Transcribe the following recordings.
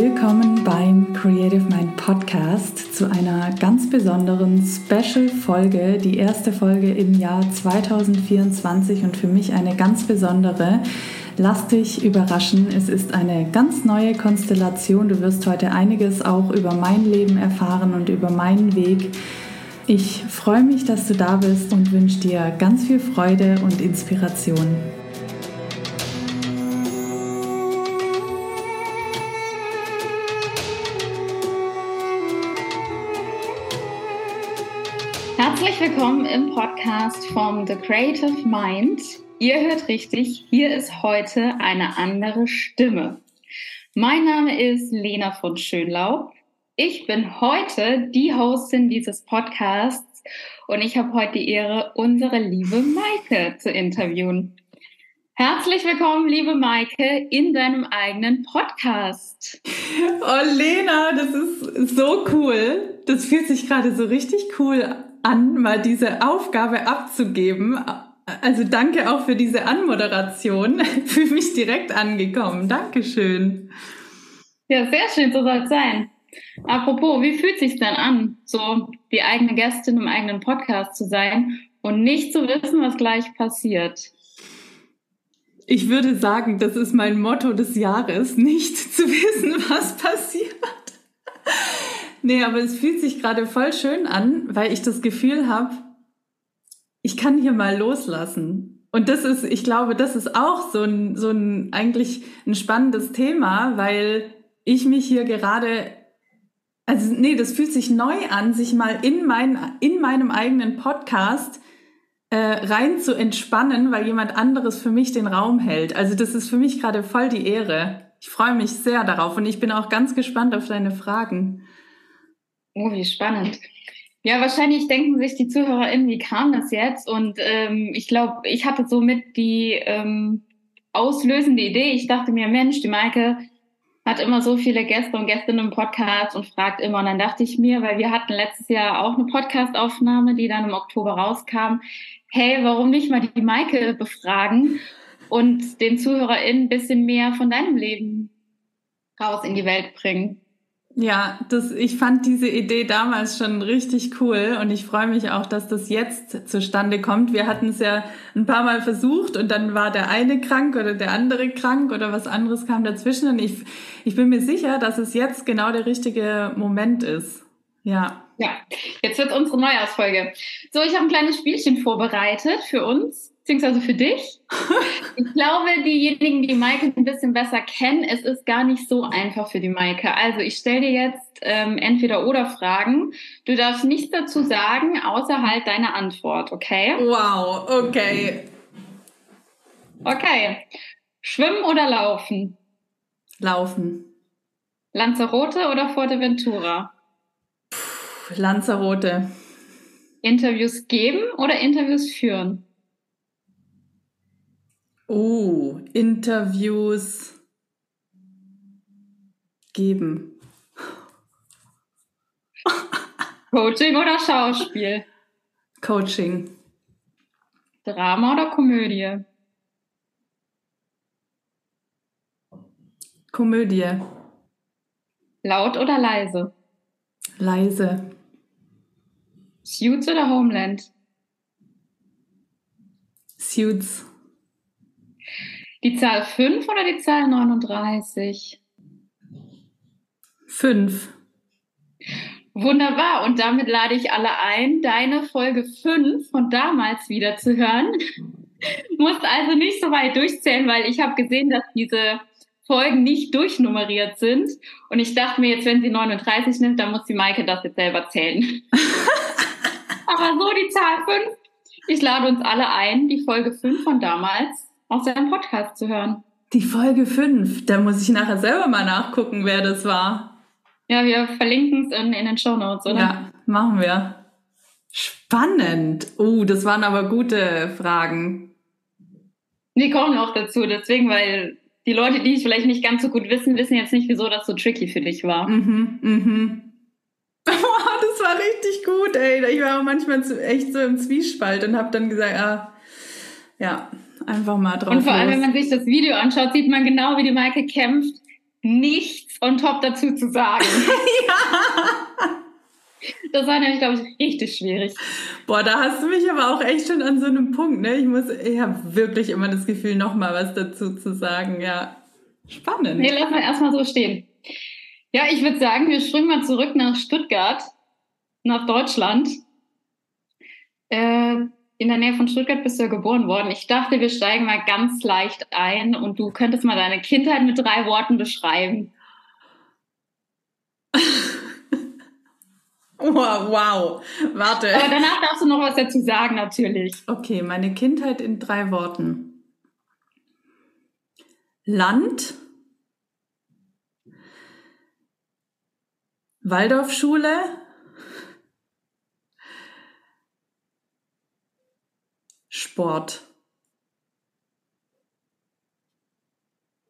Willkommen beim Creative Mind Podcast zu einer ganz besonderen Special-Folge, die erste Folge im Jahr 2024 und für mich eine ganz besondere. Lass dich überraschen, es ist eine ganz neue Konstellation. Du wirst heute einiges auch über mein Leben erfahren und über meinen Weg. Ich freue mich, dass du da bist und wünsche dir ganz viel Freude und Inspiration. Herzlich willkommen im Podcast vom The Creative Mind. Ihr hört richtig, hier ist heute eine andere Stimme. Mein Name ist Lena von Schönlaub. Ich bin heute die Hostin dieses Podcasts und ich habe heute die Ehre, unsere liebe Maike zu interviewen. Herzlich willkommen, liebe Maike, in deinem eigenen Podcast. Oh, Lena, das ist so cool. Das fühlt sich gerade so richtig cool an mal diese Aufgabe abzugeben. Also danke auch für diese Anmoderation. Fühle mich direkt angekommen. Dankeschön. Ja, sehr schön, so soll es sein. Apropos, wie fühlt sich denn an, so die eigene Gästin im eigenen Podcast zu sein und nicht zu wissen, was gleich passiert? Ich würde sagen, das ist mein Motto des Jahres, nicht zu wissen, was passiert. Nee, aber es fühlt sich gerade voll schön an, weil ich das Gefühl habe, ich kann hier mal loslassen. Und das ist, ich glaube, das ist auch so ein, so ein eigentlich ein spannendes Thema, weil ich mich hier gerade, also nee, das fühlt sich neu an, sich mal in, mein, in meinem eigenen Podcast äh, rein zu entspannen, weil jemand anderes für mich den Raum hält. Also das ist für mich gerade voll die Ehre. Ich freue mich sehr darauf und ich bin auch ganz gespannt auf deine Fragen. Oh, wie spannend. Ja, wahrscheinlich denken sich die ZuhörerInnen, wie kam das jetzt? Und ähm, ich glaube, ich hatte somit die ähm, auslösende Idee. Ich dachte mir, Mensch, die Maike hat immer so viele Gäste und Gästinnen im Podcast und fragt immer. Und dann dachte ich mir, weil wir hatten letztes Jahr auch eine Podcastaufnahme, die dann im Oktober rauskam, hey, warum nicht mal die Maike befragen und den ZuhörerInnen ein bisschen mehr von deinem Leben raus in die Welt bringen? Ja, das, ich fand diese Idee damals schon richtig cool und ich freue mich auch, dass das jetzt zustande kommt. Wir hatten es ja ein paar Mal versucht und dann war der eine krank oder der andere krank oder was anderes kam dazwischen und ich, ich bin mir sicher, dass es jetzt genau der richtige Moment ist. Ja. Ja, jetzt wird unsere Neujahrsfolge. So, ich habe ein kleines Spielchen vorbereitet für uns beziehungsweise für dich. Ich glaube, diejenigen, die Maike ein bisschen besser kennen, es ist gar nicht so einfach für die Maike. Also ich stelle dir jetzt ähm, entweder oder Fragen. Du darfst nichts dazu sagen, außer halt deine Antwort, okay? Wow, okay. Okay. Schwimmen oder laufen? Laufen. Lanzarote oder Forteventura? Puh, Lanzarote. Interviews geben oder Interviews führen? Oh, Interviews geben. Coaching oder Schauspiel? Coaching. Drama oder Komödie? Komödie. Laut oder leise? Leise. Suits oder Homeland? Suits. Die Zahl 5 oder die Zahl 39? 5. Wunderbar. Und damit lade ich alle ein, deine Folge 5 von damals wieder zu hören. Musst also nicht so weit durchzählen, weil ich habe gesehen, dass diese Folgen nicht durchnummeriert sind. Und ich dachte mir jetzt, wenn sie 39 nimmt, dann muss die Maike das jetzt selber zählen. Aber so die Zahl 5. Ich lade uns alle ein, die Folge 5 von damals aus seinem Podcast zu hören. Die Folge 5, da muss ich nachher selber mal nachgucken, wer das war. Ja, wir verlinken es in, in den Show Notes, oder? Ja, machen wir. Spannend. Oh, das waren aber gute Fragen. Die kommen auch dazu, deswegen, weil die Leute, die es vielleicht nicht ganz so gut wissen, wissen jetzt nicht, wieso das so tricky für dich war. Mhm, mhm. Wow, das war richtig gut, ey. Ich war auch manchmal echt so im Zwiespalt und habe dann gesagt, ah, ja, einfach mal drauf. Und vor allem, wenn man sich das Video anschaut, sieht man genau, wie die Maike kämpft, nichts on top dazu zu sagen. ja. Das war nämlich, glaube ich, richtig schwierig. Boah, da hast du mich aber auch echt schon an so einem Punkt, ne? Ich muss, ich habe wirklich immer das Gefühl, noch mal was dazu zu sagen. Ja, spannend. Nee, lass mal erstmal so stehen. Ja, ich würde sagen, wir springen mal zurück nach Stuttgart, nach Deutschland. Äh, in der Nähe von Stuttgart bist du ja geboren worden. Ich dachte, wir steigen mal ganz leicht ein und du könntest mal deine Kindheit mit drei Worten beschreiben. Oh, wow, warte. Aber danach darfst du noch was dazu sagen, natürlich. Okay, meine Kindheit in drei Worten. Land, Waldorfschule, Sport.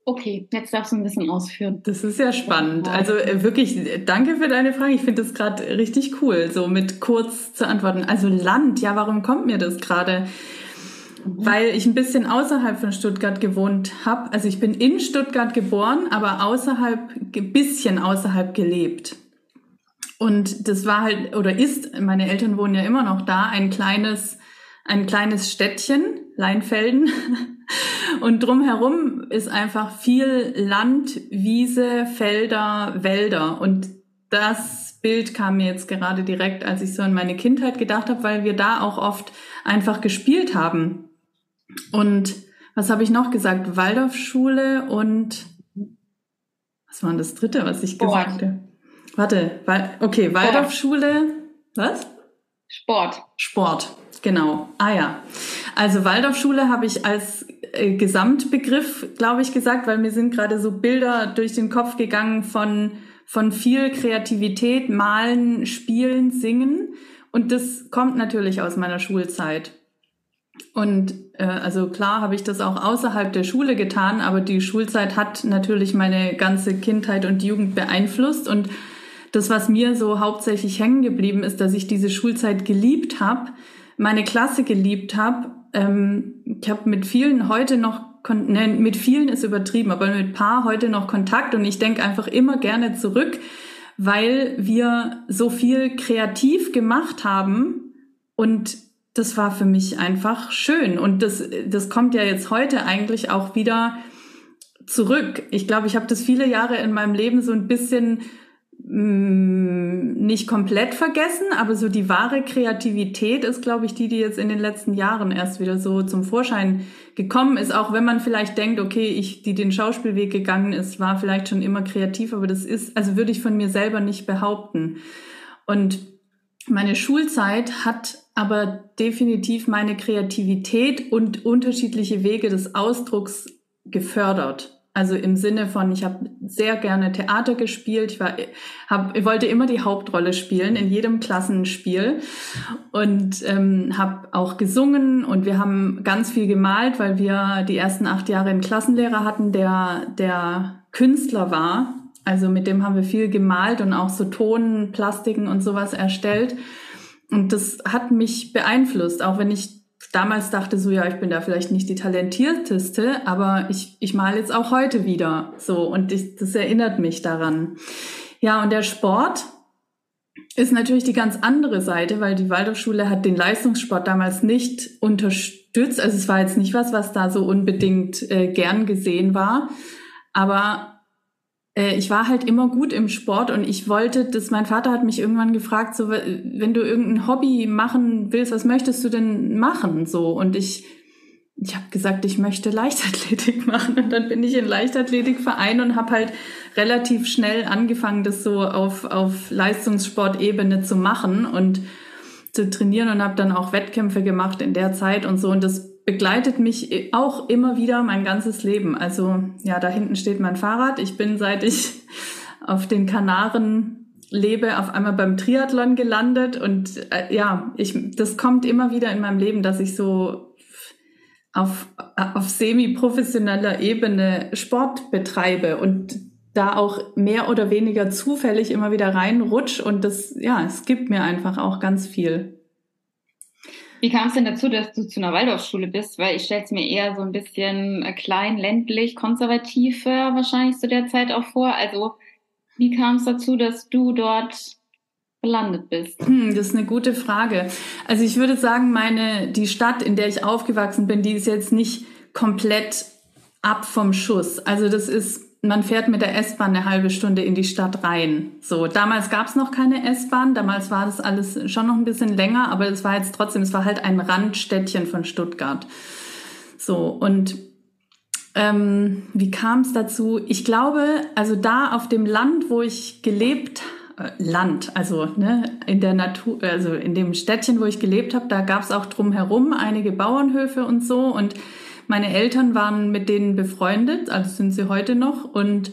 Okay, jetzt darfst du ein bisschen ausführen. Das ist ja spannend. Also äh, wirklich, danke für deine Frage. Ich finde das gerade richtig cool, so mit kurz zu antworten. Also Land, ja, warum kommt mir das gerade? Mhm. Weil ich ein bisschen außerhalb von Stuttgart gewohnt habe. Also ich bin in Stuttgart geboren, aber außerhalb, ein bisschen außerhalb gelebt. Und das war halt, oder ist, meine Eltern wohnen ja immer noch da, ein kleines, ein kleines Städtchen, Leinfelden. Und drumherum ist einfach viel Land, Wiese, Felder, Wälder. Und das Bild kam mir jetzt gerade direkt, als ich so an meine Kindheit gedacht habe, weil wir da auch oft einfach gespielt haben. Und was habe ich noch gesagt? Waldorfschule und was war denn das dritte, was ich Sport. gesagt habe? Warte, okay, Waldorfschule, was? Sport. Sport, genau. Ah ja. Also Waldorfschule habe ich als äh, Gesamtbegriff, glaube ich, gesagt, weil mir sind gerade so Bilder durch den Kopf gegangen von, von viel Kreativität, Malen, Spielen, Singen. Und das kommt natürlich aus meiner Schulzeit. Und äh, also klar habe ich das auch außerhalb der Schule getan, aber die Schulzeit hat natürlich meine ganze Kindheit und Jugend beeinflusst. Und das, was mir so hauptsächlich hängen geblieben ist, dass ich diese Schulzeit geliebt habe, meine Klasse geliebt habe ähm, ich habe mit vielen heute noch, ne, mit vielen ist übertrieben, aber mit paar heute noch Kontakt und ich denke einfach immer gerne zurück, weil wir so viel kreativ gemacht haben und das war für mich einfach schön und das, das kommt ja jetzt heute eigentlich auch wieder zurück. Ich glaube, ich habe das viele Jahre in meinem Leben so ein bisschen nicht komplett vergessen, aber so die wahre Kreativität ist, glaube ich, die, die jetzt in den letzten Jahren erst wieder so zum Vorschein gekommen ist. Auch wenn man vielleicht denkt, okay, ich, die den Schauspielweg gegangen ist, war vielleicht schon immer kreativ, aber das ist, also würde ich von mir selber nicht behaupten. Und meine Schulzeit hat aber definitiv meine Kreativität und unterschiedliche Wege des Ausdrucks gefördert. Also im Sinne von, ich habe sehr gerne Theater gespielt. Ich, war, hab, ich wollte immer die Hauptrolle spielen in jedem Klassenspiel und ähm, habe auch gesungen und wir haben ganz viel gemalt, weil wir die ersten acht Jahre einen Klassenlehrer hatten, der der Künstler war. Also mit dem haben wir viel gemalt und auch so Ton, Plastiken und sowas erstellt. Und das hat mich beeinflusst, auch wenn ich damals dachte so, ja, ich bin da vielleicht nicht die talentierteste, aber ich, ich male jetzt auch heute wieder so und ich, das erinnert mich daran. Ja, und der Sport ist natürlich die ganz andere Seite, weil die Waldorfschule hat den Leistungssport damals nicht unterstützt. Also es war jetzt nicht was, was da so unbedingt äh, gern gesehen war. Aber ich war halt immer gut im Sport und ich wollte, dass mein Vater hat mich irgendwann gefragt, so wenn du irgendein Hobby machen willst, was möchtest du denn machen? So und ich ich habe gesagt, ich möchte Leichtathletik machen und dann bin ich in Leichtathletikverein und habe halt relativ schnell angefangen, das so auf auf Leistungssportebene zu machen und zu trainieren und habe dann auch Wettkämpfe gemacht in der Zeit und so und das begleitet mich auch immer wieder mein ganzes Leben. Also ja, da hinten steht mein Fahrrad. Ich bin seit ich auf den Kanaren lebe, auf einmal beim Triathlon gelandet und äh, ja, ich, das kommt immer wieder in meinem Leben, dass ich so auf, auf semi-professioneller Ebene Sport betreibe und da auch mehr oder weniger zufällig immer wieder reinrutsch und das, ja, es gibt mir einfach auch ganz viel. Wie kam es denn dazu, dass du zu einer Waldorfschule bist? Weil ich stelle es mir eher so ein bisschen äh, klein, ländlich, konservativ äh, wahrscheinlich zu der Zeit auch vor. Also wie kam es dazu, dass du dort gelandet bist? Hm, das ist eine gute Frage. Also ich würde sagen, meine, die Stadt, in der ich aufgewachsen bin, die ist jetzt nicht komplett ab vom Schuss. Also das ist man fährt mit der S-Bahn eine halbe Stunde in die Stadt rein. So, damals gab es noch keine S-Bahn, damals war das alles schon noch ein bisschen länger, aber es war jetzt trotzdem, es war halt ein Randstädtchen von Stuttgart. So, und ähm, wie kam es dazu? Ich glaube, also da auf dem Land, wo ich gelebt äh, Land, also ne, in der Natur, also in dem Städtchen, wo ich gelebt habe, da gab es auch drumherum einige Bauernhöfe und so und meine Eltern waren mit denen befreundet, also sind sie heute noch. Und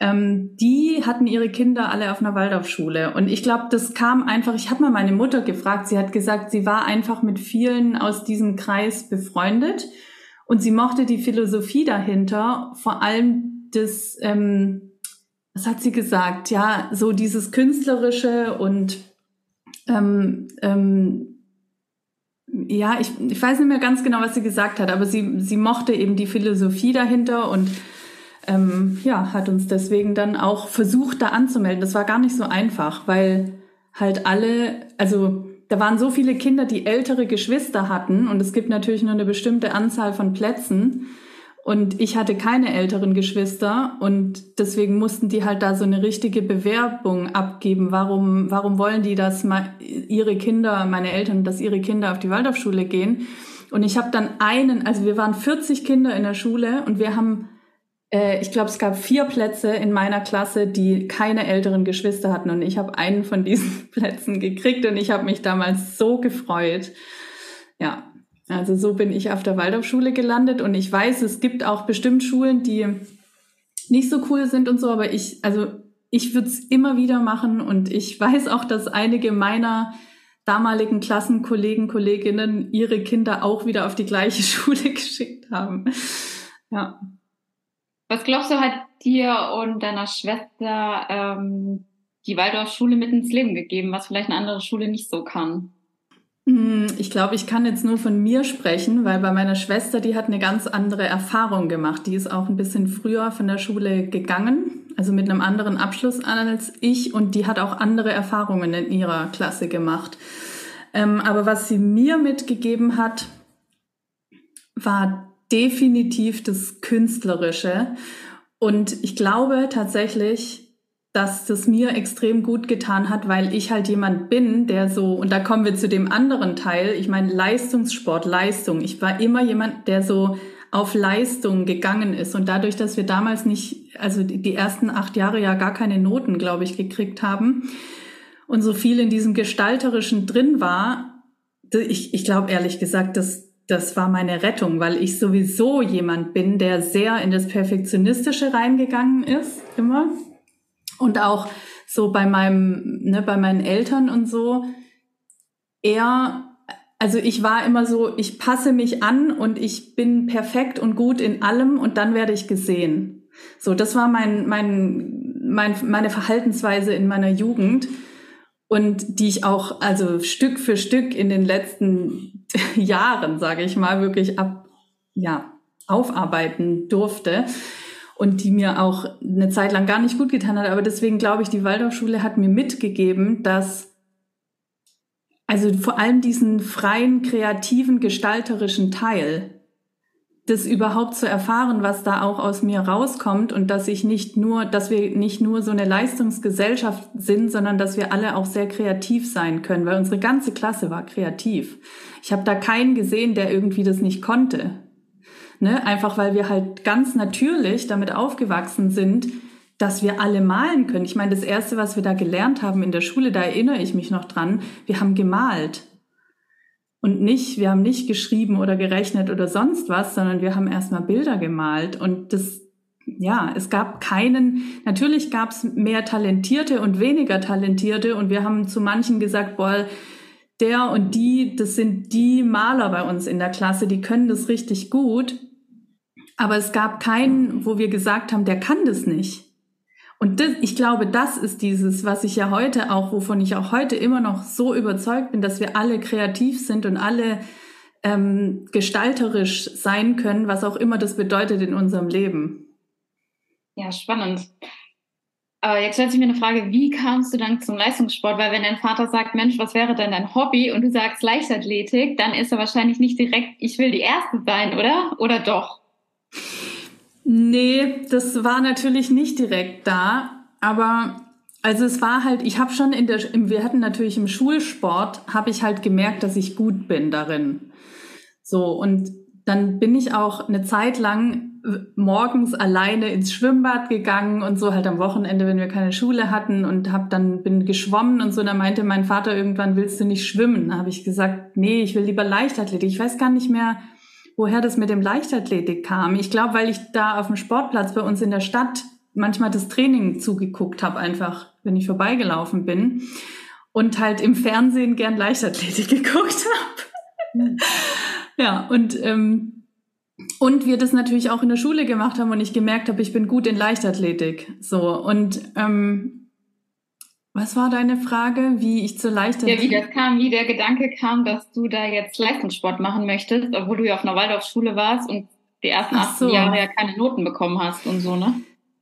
ähm, die hatten ihre Kinder alle auf einer Waldorfschule. Und ich glaube, das kam einfach, ich habe mal meine Mutter gefragt, sie hat gesagt, sie war einfach mit vielen aus diesem Kreis befreundet. Und sie mochte die Philosophie dahinter, vor allem das, ähm, was hat sie gesagt? Ja, so dieses Künstlerische und ähm, ähm, ja, ich, ich weiß nicht mehr ganz genau, was sie gesagt hat, aber sie, sie mochte eben die Philosophie dahinter und ähm, ja, hat uns deswegen dann auch versucht, da anzumelden. Das war gar nicht so einfach, weil halt alle, also da waren so viele Kinder, die ältere Geschwister hatten und es gibt natürlich nur eine bestimmte Anzahl von Plätzen. Und ich hatte keine älteren Geschwister und deswegen mussten die halt da so eine richtige Bewerbung abgeben. Warum, warum wollen die, dass ihre Kinder, meine Eltern, dass ihre Kinder auf die Waldorfschule gehen? Und ich habe dann einen, also wir waren 40 Kinder in der Schule und wir haben, äh, ich glaube, es gab vier Plätze in meiner Klasse, die keine älteren Geschwister hatten. Und ich habe einen von diesen Plätzen gekriegt und ich habe mich damals so gefreut. Ja, also so bin ich auf der Waldorfschule gelandet und ich weiß, es gibt auch bestimmt Schulen, die nicht so cool sind und so, aber ich, also ich würde es immer wieder machen und ich weiß auch, dass einige meiner damaligen Klassenkollegen, Kolleginnen ihre Kinder auch wieder auf die gleiche Schule geschickt haben. Ja. Was glaubst du, hat dir und deiner Schwester ähm, die Waldorfschule mit ins Leben gegeben, was vielleicht eine andere Schule nicht so kann? Hm, ich glaube, ich kann jetzt nur von mir sprechen, weil bei meiner Schwester, die hat eine ganz andere Erfahrung gemacht. Die ist auch ein bisschen früher von der Schule gegangen, also mit einem anderen Abschluss als ich und die hat auch andere Erfahrungen in ihrer Klasse gemacht. Ähm, aber was sie mir mitgegeben hat, war definitiv das Künstlerische. Und ich glaube tatsächlich, dass das mir extrem gut getan hat, weil ich halt jemand bin, der so, und da kommen wir zu dem anderen Teil, ich meine Leistungssport, Leistung. Ich war immer jemand, der so auf Leistung gegangen ist. Und dadurch, dass wir damals nicht, also die ersten acht Jahre ja gar keine Noten, glaube ich, gekriegt haben und so viel in diesem Gestalterischen drin war, ich, ich glaube ehrlich gesagt, das, das war meine Rettung, weil ich sowieso jemand bin, der sehr in das Perfektionistische reingegangen ist, immer. Und auch so bei meinem, ne, bei meinen Eltern und so, er, also ich war immer so, ich passe mich an und ich bin perfekt und gut in allem und dann werde ich gesehen. So, das war mein, mein, mein, meine Verhaltensweise in meiner Jugend und die ich auch, also Stück für Stück in den letzten Jahren, sage ich mal, wirklich ab, ja, aufarbeiten durfte und die mir auch eine Zeit lang gar nicht gut getan hat. Aber deswegen glaube ich, die Waldorfschule hat mir mitgegeben, dass also vor allem diesen freien, kreativen, gestalterischen Teil, das überhaupt zu erfahren, was da auch aus mir rauskommt und dass ich nicht nur, dass wir nicht nur so eine Leistungsgesellschaft sind, sondern dass wir alle auch sehr kreativ sein können, weil unsere ganze Klasse war kreativ. Ich habe da keinen gesehen, der irgendwie das nicht konnte. Ne? Einfach weil wir halt ganz natürlich damit aufgewachsen sind, dass wir alle malen können. Ich meine, das Erste, was wir da gelernt haben in der Schule, da erinnere ich mich noch dran, wir haben gemalt. Und nicht, wir haben nicht geschrieben oder gerechnet oder sonst was, sondern wir haben erstmal Bilder gemalt. Und das, ja, es gab keinen, natürlich gab es mehr Talentierte und weniger Talentierte. Und wir haben zu manchen gesagt, boah, der und die, das sind die Maler bei uns in der Klasse, die können das richtig gut. Aber es gab keinen, wo wir gesagt haben, der kann das nicht. Und das, ich glaube, das ist dieses, was ich ja heute auch, wovon ich auch heute immer noch so überzeugt bin, dass wir alle kreativ sind und alle ähm, gestalterisch sein können, was auch immer das bedeutet in unserem Leben. Ja, spannend. Aber jetzt stellt sich mir eine Frage, wie kamst du dann zum Leistungssport? Weil wenn dein Vater sagt, Mensch, was wäre denn dein Hobby? Und du sagst Leichtathletik, dann ist er wahrscheinlich nicht direkt, ich will die Erste sein, oder? Oder doch? Nee, das war natürlich nicht direkt da, aber also es war halt, ich habe schon in der, wir hatten natürlich im Schulsport, habe ich halt gemerkt, dass ich gut bin darin. So, und dann bin ich auch eine Zeit lang morgens alleine ins Schwimmbad gegangen und so halt am Wochenende, wenn wir keine Schule hatten und hab dann bin geschwommen und so. Da meinte mein Vater irgendwann, willst du nicht schwimmen? Da habe ich gesagt, nee, ich will lieber Leichtathletik. Ich weiß gar nicht mehr, woher das mit dem Leichtathletik kam. Ich glaube, weil ich da auf dem Sportplatz bei uns in der Stadt manchmal das Training zugeguckt habe, einfach, wenn ich vorbeigelaufen bin und halt im Fernsehen gern Leichtathletik geguckt habe. ja, und ähm, und wir das natürlich auch in der Schule gemacht haben und ich gemerkt habe, ich bin gut in Leichtathletik. So und ähm, was war deine Frage, wie ich zur Leichtathletik? Ja, wie das kam, wie der Gedanke kam, dass du da jetzt Leistungssport machen möchtest, obwohl du ja auf einer Waldorfschule warst und die ersten acht so. Jahre ja keine Noten bekommen hast und so, ne?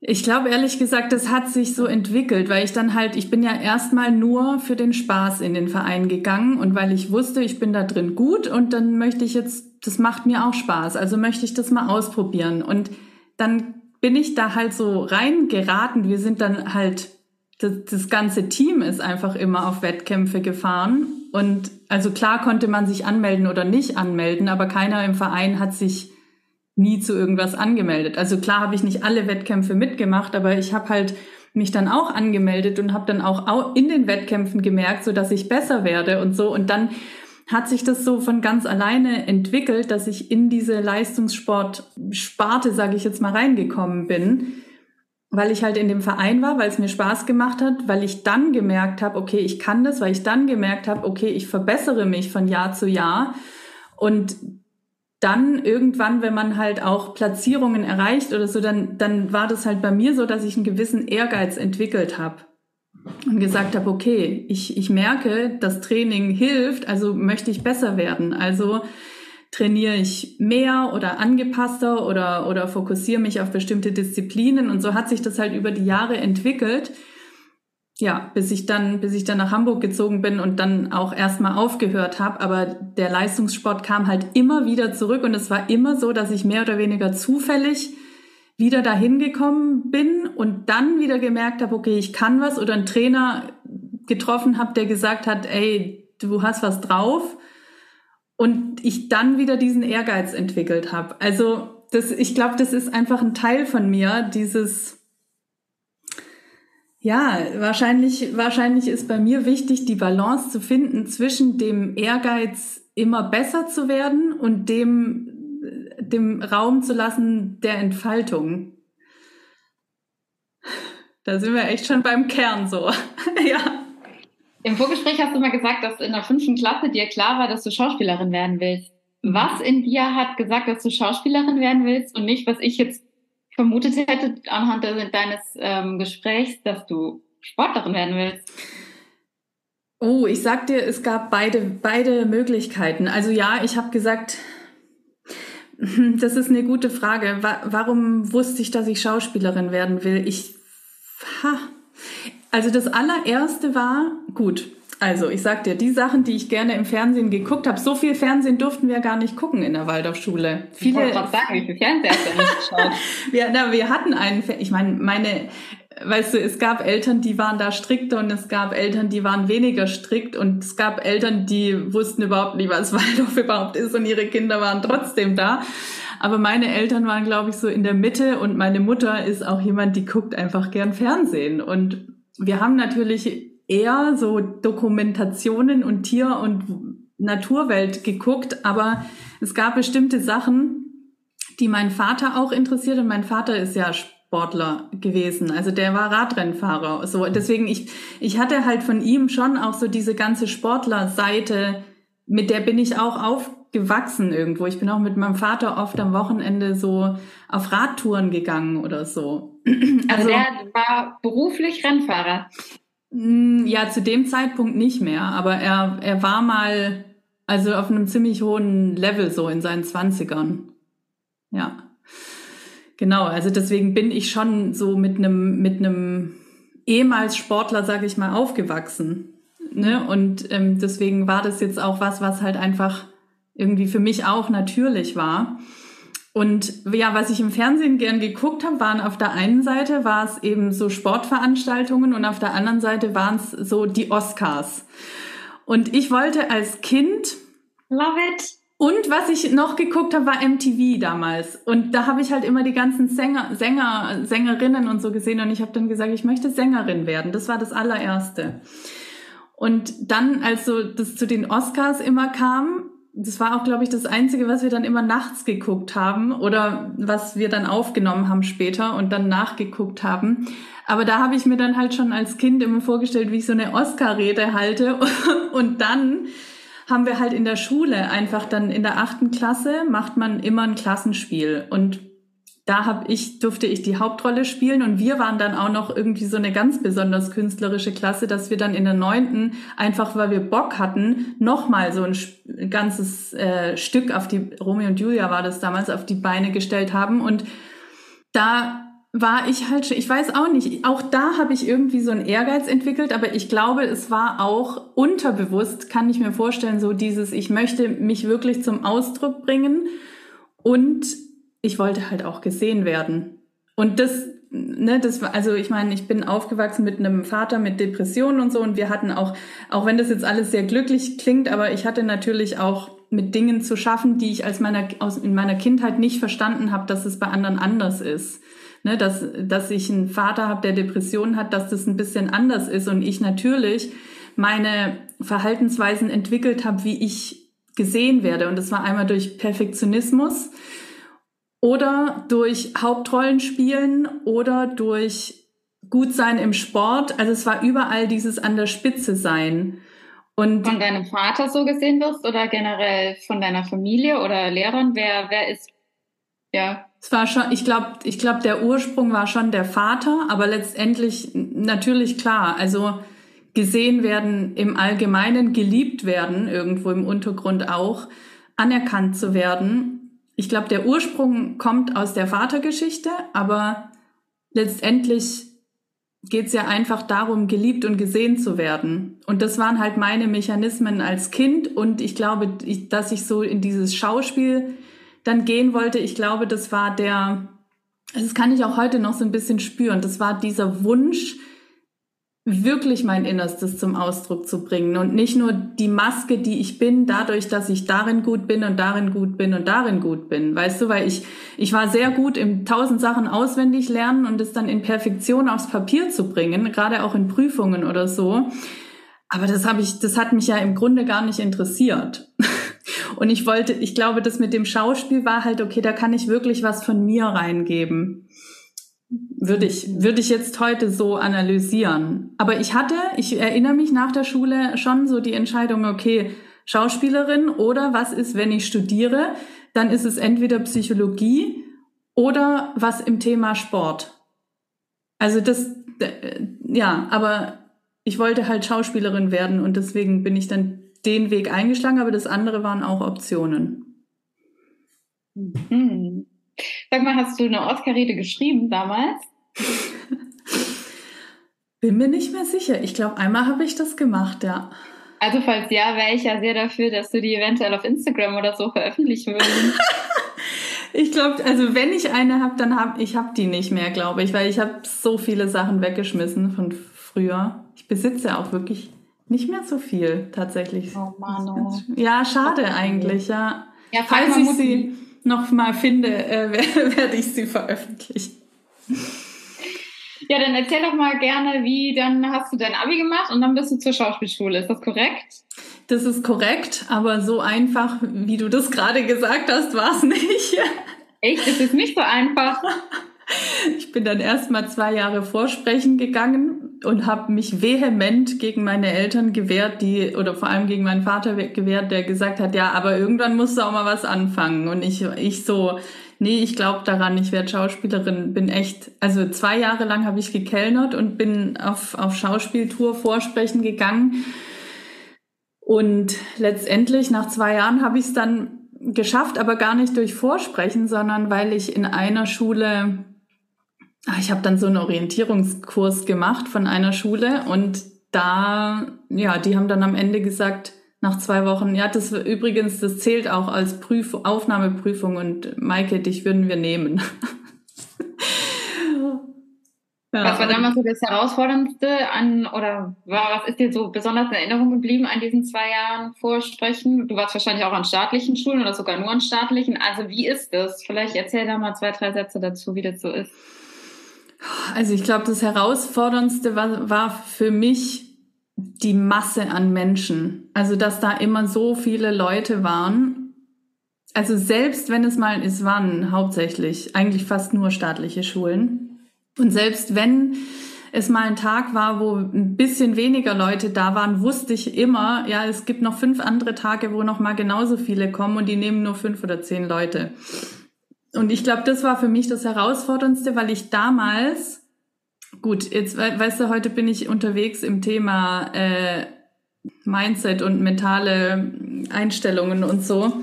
Ich glaube ehrlich gesagt, das hat sich so entwickelt, weil ich dann halt, ich bin ja erstmal nur für den Spaß in den Verein gegangen und weil ich wusste, ich bin da drin gut und dann möchte ich jetzt, das macht mir auch Spaß, also möchte ich das mal ausprobieren. Und dann bin ich da halt so reingeraten. Wir sind dann halt, das, das ganze Team ist einfach immer auf Wettkämpfe gefahren. Und also klar konnte man sich anmelden oder nicht anmelden, aber keiner im Verein hat sich nie zu irgendwas angemeldet. Also klar habe ich nicht alle Wettkämpfe mitgemacht, aber ich habe halt mich dann auch angemeldet und habe dann auch in den Wettkämpfen gemerkt, so dass ich besser werde und so. Und dann hat sich das so von ganz alleine entwickelt, dass ich in diese Leistungssport-Sparte, sage ich jetzt mal, reingekommen bin, weil ich halt in dem Verein war, weil es mir Spaß gemacht hat, weil ich dann gemerkt habe, okay, ich kann das, weil ich dann gemerkt habe, okay, ich verbessere mich von Jahr zu Jahr und dann irgendwann, wenn man halt auch Platzierungen erreicht oder so, dann, dann war das halt bei mir so, dass ich einen gewissen Ehrgeiz entwickelt habe und gesagt habe, okay, ich, ich merke, das Training hilft, also möchte ich besser werden. Also trainiere ich mehr oder angepasster oder, oder fokussiere mich auf bestimmte Disziplinen. Und so hat sich das halt über die Jahre entwickelt ja, bis ich dann, bis ich dann nach Hamburg gezogen bin und dann auch erstmal aufgehört habe. Aber der Leistungssport kam halt immer wieder zurück und es war immer so, dass ich mehr oder weniger zufällig wieder dahin gekommen bin und dann wieder gemerkt habe, okay, ich kann was oder einen Trainer getroffen habe, der gesagt hat, ey, du hast was drauf und ich dann wieder diesen Ehrgeiz entwickelt habe. Also das, ich glaube, das ist einfach ein Teil von mir, dieses ja, wahrscheinlich, wahrscheinlich ist bei mir wichtig, die Balance zu finden zwischen dem Ehrgeiz, immer besser zu werden und dem, dem Raum zu lassen der Entfaltung. Da sind wir echt schon beim Kern so. ja. Im Vorgespräch hast du mal gesagt, dass in der fünften Klasse dir klar war, dass du Schauspielerin werden willst. Was in dir hat gesagt, dass du Schauspielerin werden willst und nicht, was ich jetzt vermutet hätte anhand deines ähm, Gesprächs, dass du Sportlerin werden willst. Oh, ich sag dir, es gab beide, beide Möglichkeiten. Also ja, ich habe gesagt, das ist eine gute Frage. Warum wusste ich, dass ich Schauspielerin werden will? Ich, ha. Also das allererste war, gut, also, ich sag dir, die Sachen, die ich gerne im Fernsehen geguckt habe, so viel Fernsehen durften wir gar nicht gucken in der Waldorfschule. Viele, ich wollte sagen, wie viel Fernsehen hast du nicht geschaut? wir, na, wir hatten einen, ich meine, meine, weißt du, es gab Eltern, die waren da strikter und es gab Eltern, die waren weniger strikt und es gab Eltern, die wussten überhaupt nicht, was Waldorf überhaupt ist und ihre Kinder waren trotzdem da. Aber meine Eltern waren, glaube ich, so in der Mitte und meine Mutter ist auch jemand, die guckt einfach gern Fernsehen und wir haben natürlich eher so Dokumentationen und Tier- und Naturwelt geguckt, aber es gab bestimmte Sachen, die mein Vater auch interessiert und mein Vater ist ja Sportler gewesen. Also der war Radrennfahrer. So deswegen ich ich hatte halt von ihm schon auch so diese ganze Sportlerseite, mit der bin ich auch auf gewachsen irgendwo. Ich bin auch mit meinem Vater oft am Wochenende so auf Radtouren gegangen oder so. Also, also der war beruflich Rennfahrer. Mm, ja, zu dem Zeitpunkt nicht mehr, aber er, er war mal, also auf einem ziemlich hohen Level so in seinen Zwanzigern. Ja. Genau, also deswegen bin ich schon so mit einem, mit einem ehemals Sportler, sage ich mal, aufgewachsen. Ne? Und ähm, deswegen war das jetzt auch was, was halt einfach irgendwie für mich auch natürlich war. Und ja, was ich im Fernsehen gern geguckt habe, waren auf der einen Seite war es eben so Sportveranstaltungen und auf der anderen Seite waren es so die Oscars. Und ich wollte als Kind Love it. Und was ich noch geguckt habe, war MTV damals. Und da habe ich halt immer die ganzen Sänger, Sänger, Sängerinnen und so gesehen. Und ich habe dann gesagt, ich möchte Sängerin werden. Das war das allererste. Und dann, als so das zu den Oscars immer kam, das war auch, glaube ich, das Einzige, was wir dann immer nachts geguckt haben oder was wir dann aufgenommen haben später und dann nachgeguckt haben. Aber da habe ich mir dann halt schon als Kind immer vorgestellt, wie ich so eine Oscar-Rede halte. Und dann haben wir halt in der Schule einfach dann in der achten Klasse macht man immer ein Klassenspiel. Und da hab ich, durfte ich die Hauptrolle spielen und wir waren dann auch noch irgendwie so eine ganz besonders künstlerische Klasse, dass wir dann in der neunten, einfach weil wir Bock hatten, nochmal so ein ganzes äh, Stück auf die, Romeo und Julia war das damals, auf die Beine gestellt haben. Und da war ich halt, ich weiß auch nicht, auch da habe ich irgendwie so einen Ehrgeiz entwickelt, aber ich glaube, es war auch unterbewusst, kann ich mir vorstellen, so dieses, ich möchte mich wirklich zum Ausdruck bringen und ich wollte halt auch gesehen werden. Und das, ne, das war, also ich meine, ich bin aufgewachsen mit einem Vater mit Depressionen und so und wir hatten auch, auch wenn das jetzt alles sehr glücklich klingt, aber ich hatte natürlich auch mit Dingen zu schaffen, die ich als meiner, aus, in meiner Kindheit nicht verstanden habe, dass es bei anderen anders ist. Ne, dass, dass ich einen Vater habe, der Depressionen hat, dass das ein bisschen anders ist und ich natürlich meine Verhaltensweisen entwickelt habe, wie ich gesehen werde. Und das war einmal durch Perfektionismus oder durch Hauptrollen spielen oder durch gut sein im Sport. Also es war überall dieses an der Spitze sein. Und von deinem Vater so gesehen wirst oder generell von deiner Familie oder Lehrern? Wer, wer ist, ja. Es war schon, ich glaube, ich glaube, der Ursprung war schon der Vater, aber letztendlich natürlich klar. Also gesehen werden im Allgemeinen, geliebt werden, irgendwo im Untergrund auch, anerkannt zu werden ich glaube, der Ursprung kommt aus der Vatergeschichte, aber letztendlich geht es ja einfach darum, geliebt und gesehen zu werden. Und das waren halt meine Mechanismen als Kind. Und ich glaube, ich, dass ich so in dieses Schauspiel dann gehen wollte, ich glaube, das war der, das kann ich auch heute noch so ein bisschen spüren, das war dieser Wunsch, wirklich mein Innerstes zum Ausdruck zu bringen und nicht nur die Maske, die ich bin, dadurch, dass ich darin gut bin und darin gut bin und darin gut bin. Weißt du, weil ich, ich war sehr gut im tausend Sachen auswendig lernen und es dann in Perfektion aufs Papier zu bringen, gerade auch in Prüfungen oder so. Aber das habe ich, das hat mich ja im Grunde gar nicht interessiert. Und ich wollte, ich glaube, das mit dem Schauspiel war halt, okay, da kann ich wirklich was von mir reingeben. Würde ich, würde ich jetzt heute so analysieren. Aber ich hatte, ich erinnere mich nach der Schule schon so die Entscheidung, okay, Schauspielerin oder was ist, wenn ich studiere? Dann ist es entweder Psychologie oder was im Thema Sport. Also das, äh, ja, aber ich wollte halt Schauspielerin werden und deswegen bin ich dann den Weg eingeschlagen, aber das andere waren auch Optionen. Mhm. Sag mal, hast du eine Oscar-Rede geschrieben damals? Bin mir nicht mehr sicher. Ich glaube, einmal habe ich das gemacht, ja. Also falls ja, wäre ich ja sehr dafür, dass du die eventuell auf Instagram oder so veröffentlichen würdest. ich glaube, also wenn ich eine habe, dann habe ich hab die nicht mehr, glaube ich, weil ich habe so viele Sachen weggeschmissen von früher. Ich besitze auch wirklich nicht mehr so viel tatsächlich. Oh Mann. Oh. Ja, schade okay. eigentlich, ja. Ja, falls ich sie noch mal finde, äh, werde ich sie veröffentlichen. Ja, dann erzähl doch mal gerne, wie dann hast du dein Abi gemacht und dann bist du zur Schauspielschule. Ist das korrekt? Das ist korrekt, aber so einfach, wie du das gerade gesagt hast, war es nicht. Echt? Das ist nicht so einfach. Ich bin dann erst mal zwei Jahre vorsprechen gegangen und habe mich vehement gegen meine Eltern gewehrt, die oder vor allem gegen meinen Vater gewehrt, der gesagt hat, ja, aber irgendwann musst du auch mal was anfangen. Und ich, ich so, nee, ich glaube daran, ich werde Schauspielerin, bin echt, also zwei Jahre lang habe ich gekellnert und bin auf, auf Schauspieltour vorsprechen gegangen. Und letztendlich, nach zwei Jahren, habe ich es dann geschafft, aber gar nicht durch Vorsprechen, sondern weil ich in einer Schule, ich habe dann so einen Orientierungskurs gemacht von einer Schule und da, ja, die haben dann am Ende gesagt, nach zwei Wochen, ja, das übrigens, das zählt auch als Prüf Aufnahmeprüfung und Maike, dich würden wir nehmen. ja. Was war damals so das Herausforderndste an, oder war, was ist dir so besonders in Erinnerung geblieben an diesen zwei Jahren Vorsprechen? Du warst wahrscheinlich auch an staatlichen Schulen oder sogar nur an staatlichen. Also wie ist das? Vielleicht erzähl da mal zwei, drei Sätze dazu, wie das so ist. Also ich glaube, das Herausforderndste war, war für mich die Masse an Menschen. Also, dass da immer so viele Leute waren. Also, selbst wenn es mal, es waren hauptsächlich eigentlich fast nur staatliche Schulen. Und selbst wenn es mal ein Tag war, wo ein bisschen weniger Leute da waren, wusste ich immer, ja, es gibt noch fünf andere Tage, wo noch mal genauso viele kommen und die nehmen nur fünf oder zehn Leute. Und ich glaube, das war für mich das Herausforderndste, weil ich damals Gut, jetzt weißt du, heute bin ich unterwegs im Thema äh, Mindset und mentale Einstellungen und so.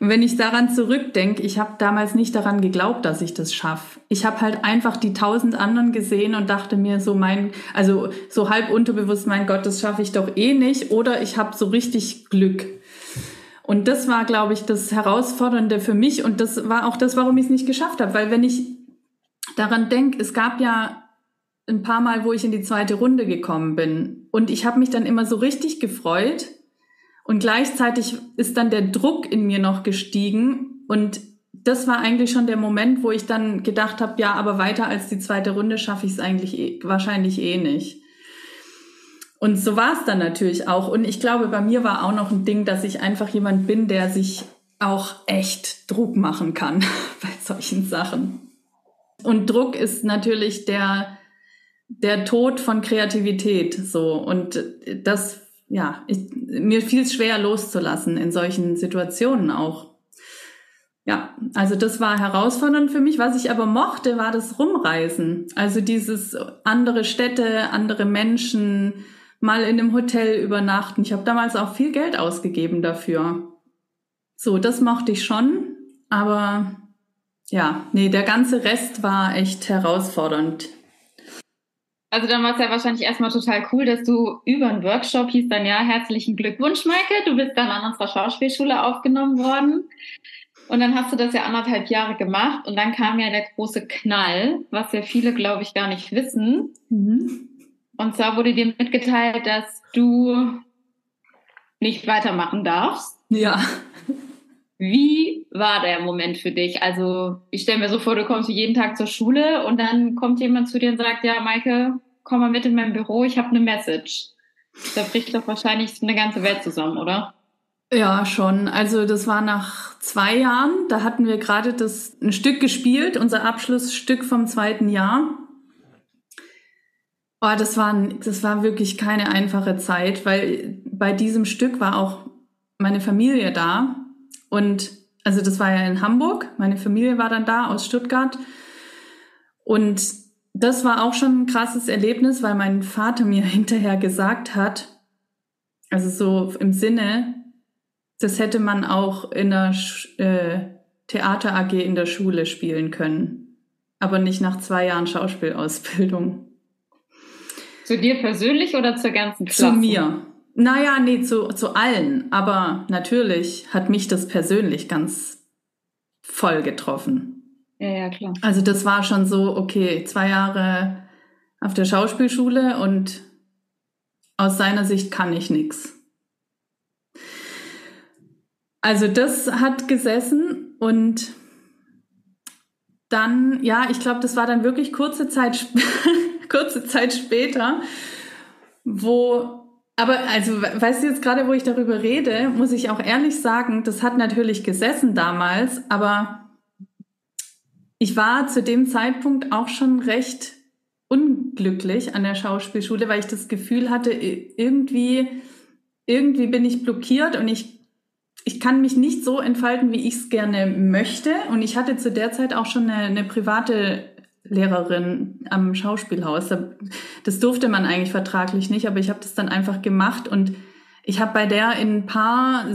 Wenn ich daran zurückdenke, ich habe damals nicht daran geglaubt, dass ich das schaffe. Ich habe halt einfach die tausend anderen gesehen und dachte mir so mein, also so halb unterbewusst, mein Gott, das schaffe ich doch eh nicht. Oder ich habe so richtig Glück. Und das war, glaube ich, das Herausfordernde für mich. Und das war auch das, warum ich es nicht geschafft habe. Weil wenn ich daran denke, es gab ja ein paar Mal, wo ich in die zweite Runde gekommen bin. Und ich habe mich dann immer so richtig gefreut. Und gleichzeitig ist dann der Druck in mir noch gestiegen. Und das war eigentlich schon der Moment, wo ich dann gedacht habe, ja, aber weiter als die zweite Runde schaffe ich es eigentlich eh, wahrscheinlich eh nicht. Und so war es dann natürlich auch. Und ich glaube, bei mir war auch noch ein Ding, dass ich einfach jemand bin, der sich auch echt Druck machen kann bei solchen Sachen. Und Druck ist natürlich der, der Tod von Kreativität so. Und das ja ich, mir fiel schwer loszulassen in solchen Situationen auch. Ja also das war herausfordernd für mich. Was ich aber mochte war das Rumreisen. Also dieses andere Städte andere Menschen mal in einem Hotel übernachten. Ich habe damals auch viel Geld ausgegeben dafür. So das mochte ich schon aber ja nee der ganze Rest war echt herausfordernd also dann war es ja wahrscheinlich erstmal total cool, dass du über einen Workshop hieß dann ja, herzlichen Glückwunsch, Maike. Du bist dann an unserer Schauspielschule aufgenommen worden. Und dann hast du das ja anderthalb Jahre gemacht und dann kam ja der große Knall, was ja viele, glaube ich, gar nicht wissen. Mhm. Und zwar wurde dir mitgeteilt, dass du nicht weitermachen darfst. Ja. Wie war der Moment für dich? Also ich stelle mir so vor, du kommst jeden Tag zur Schule und dann kommt jemand zu dir und sagt, ja, Maike, komm mal mit in mein Büro, ich habe eine Message. Da bricht doch wahrscheinlich eine ganze Welt zusammen, oder? Ja, schon. Also das war nach zwei Jahren. Da hatten wir gerade das ein Stück gespielt, unser Abschlussstück vom zweiten Jahr. Oh, das war, das war wirklich keine einfache Zeit, weil bei diesem Stück war auch meine Familie da und also das war ja in Hamburg. Meine Familie war dann da aus Stuttgart. Und das war auch schon ein krasses Erlebnis, weil mein Vater mir hinterher gesagt hat, also so im Sinne, das hätte man auch in der äh, Theater AG in der Schule spielen können, aber nicht nach zwei Jahren Schauspielausbildung. Zu dir persönlich oder zur ganzen Klasse? Zu mir. Naja, nee, zu, zu allen. Aber natürlich hat mich das persönlich ganz voll getroffen. Ja, ja, klar. Also das war schon so, okay, zwei Jahre auf der Schauspielschule und aus seiner Sicht kann ich nichts. Also das hat gesessen und dann, ja, ich glaube, das war dann wirklich kurze Zeit, kurze Zeit später, wo aber also, weißt du jetzt gerade, wo ich darüber rede, muss ich auch ehrlich sagen, das hat natürlich gesessen damals, aber ich war zu dem Zeitpunkt auch schon recht unglücklich an der Schauspielschule, weil ich das Gefühl hatte, irgendwie, irgendwie bin ich blockiert und ich, ich kann mich nicht so entfalten, wie ich es gerne möchte. Und ich hatte zu der Zeit auch schon eine, eine private Lehrerin am Schauspielhaus. Das durfte man eigentlich vertraglich nicht, aber ich habe das dann einfach gemacht und ich habe bei der in ein paar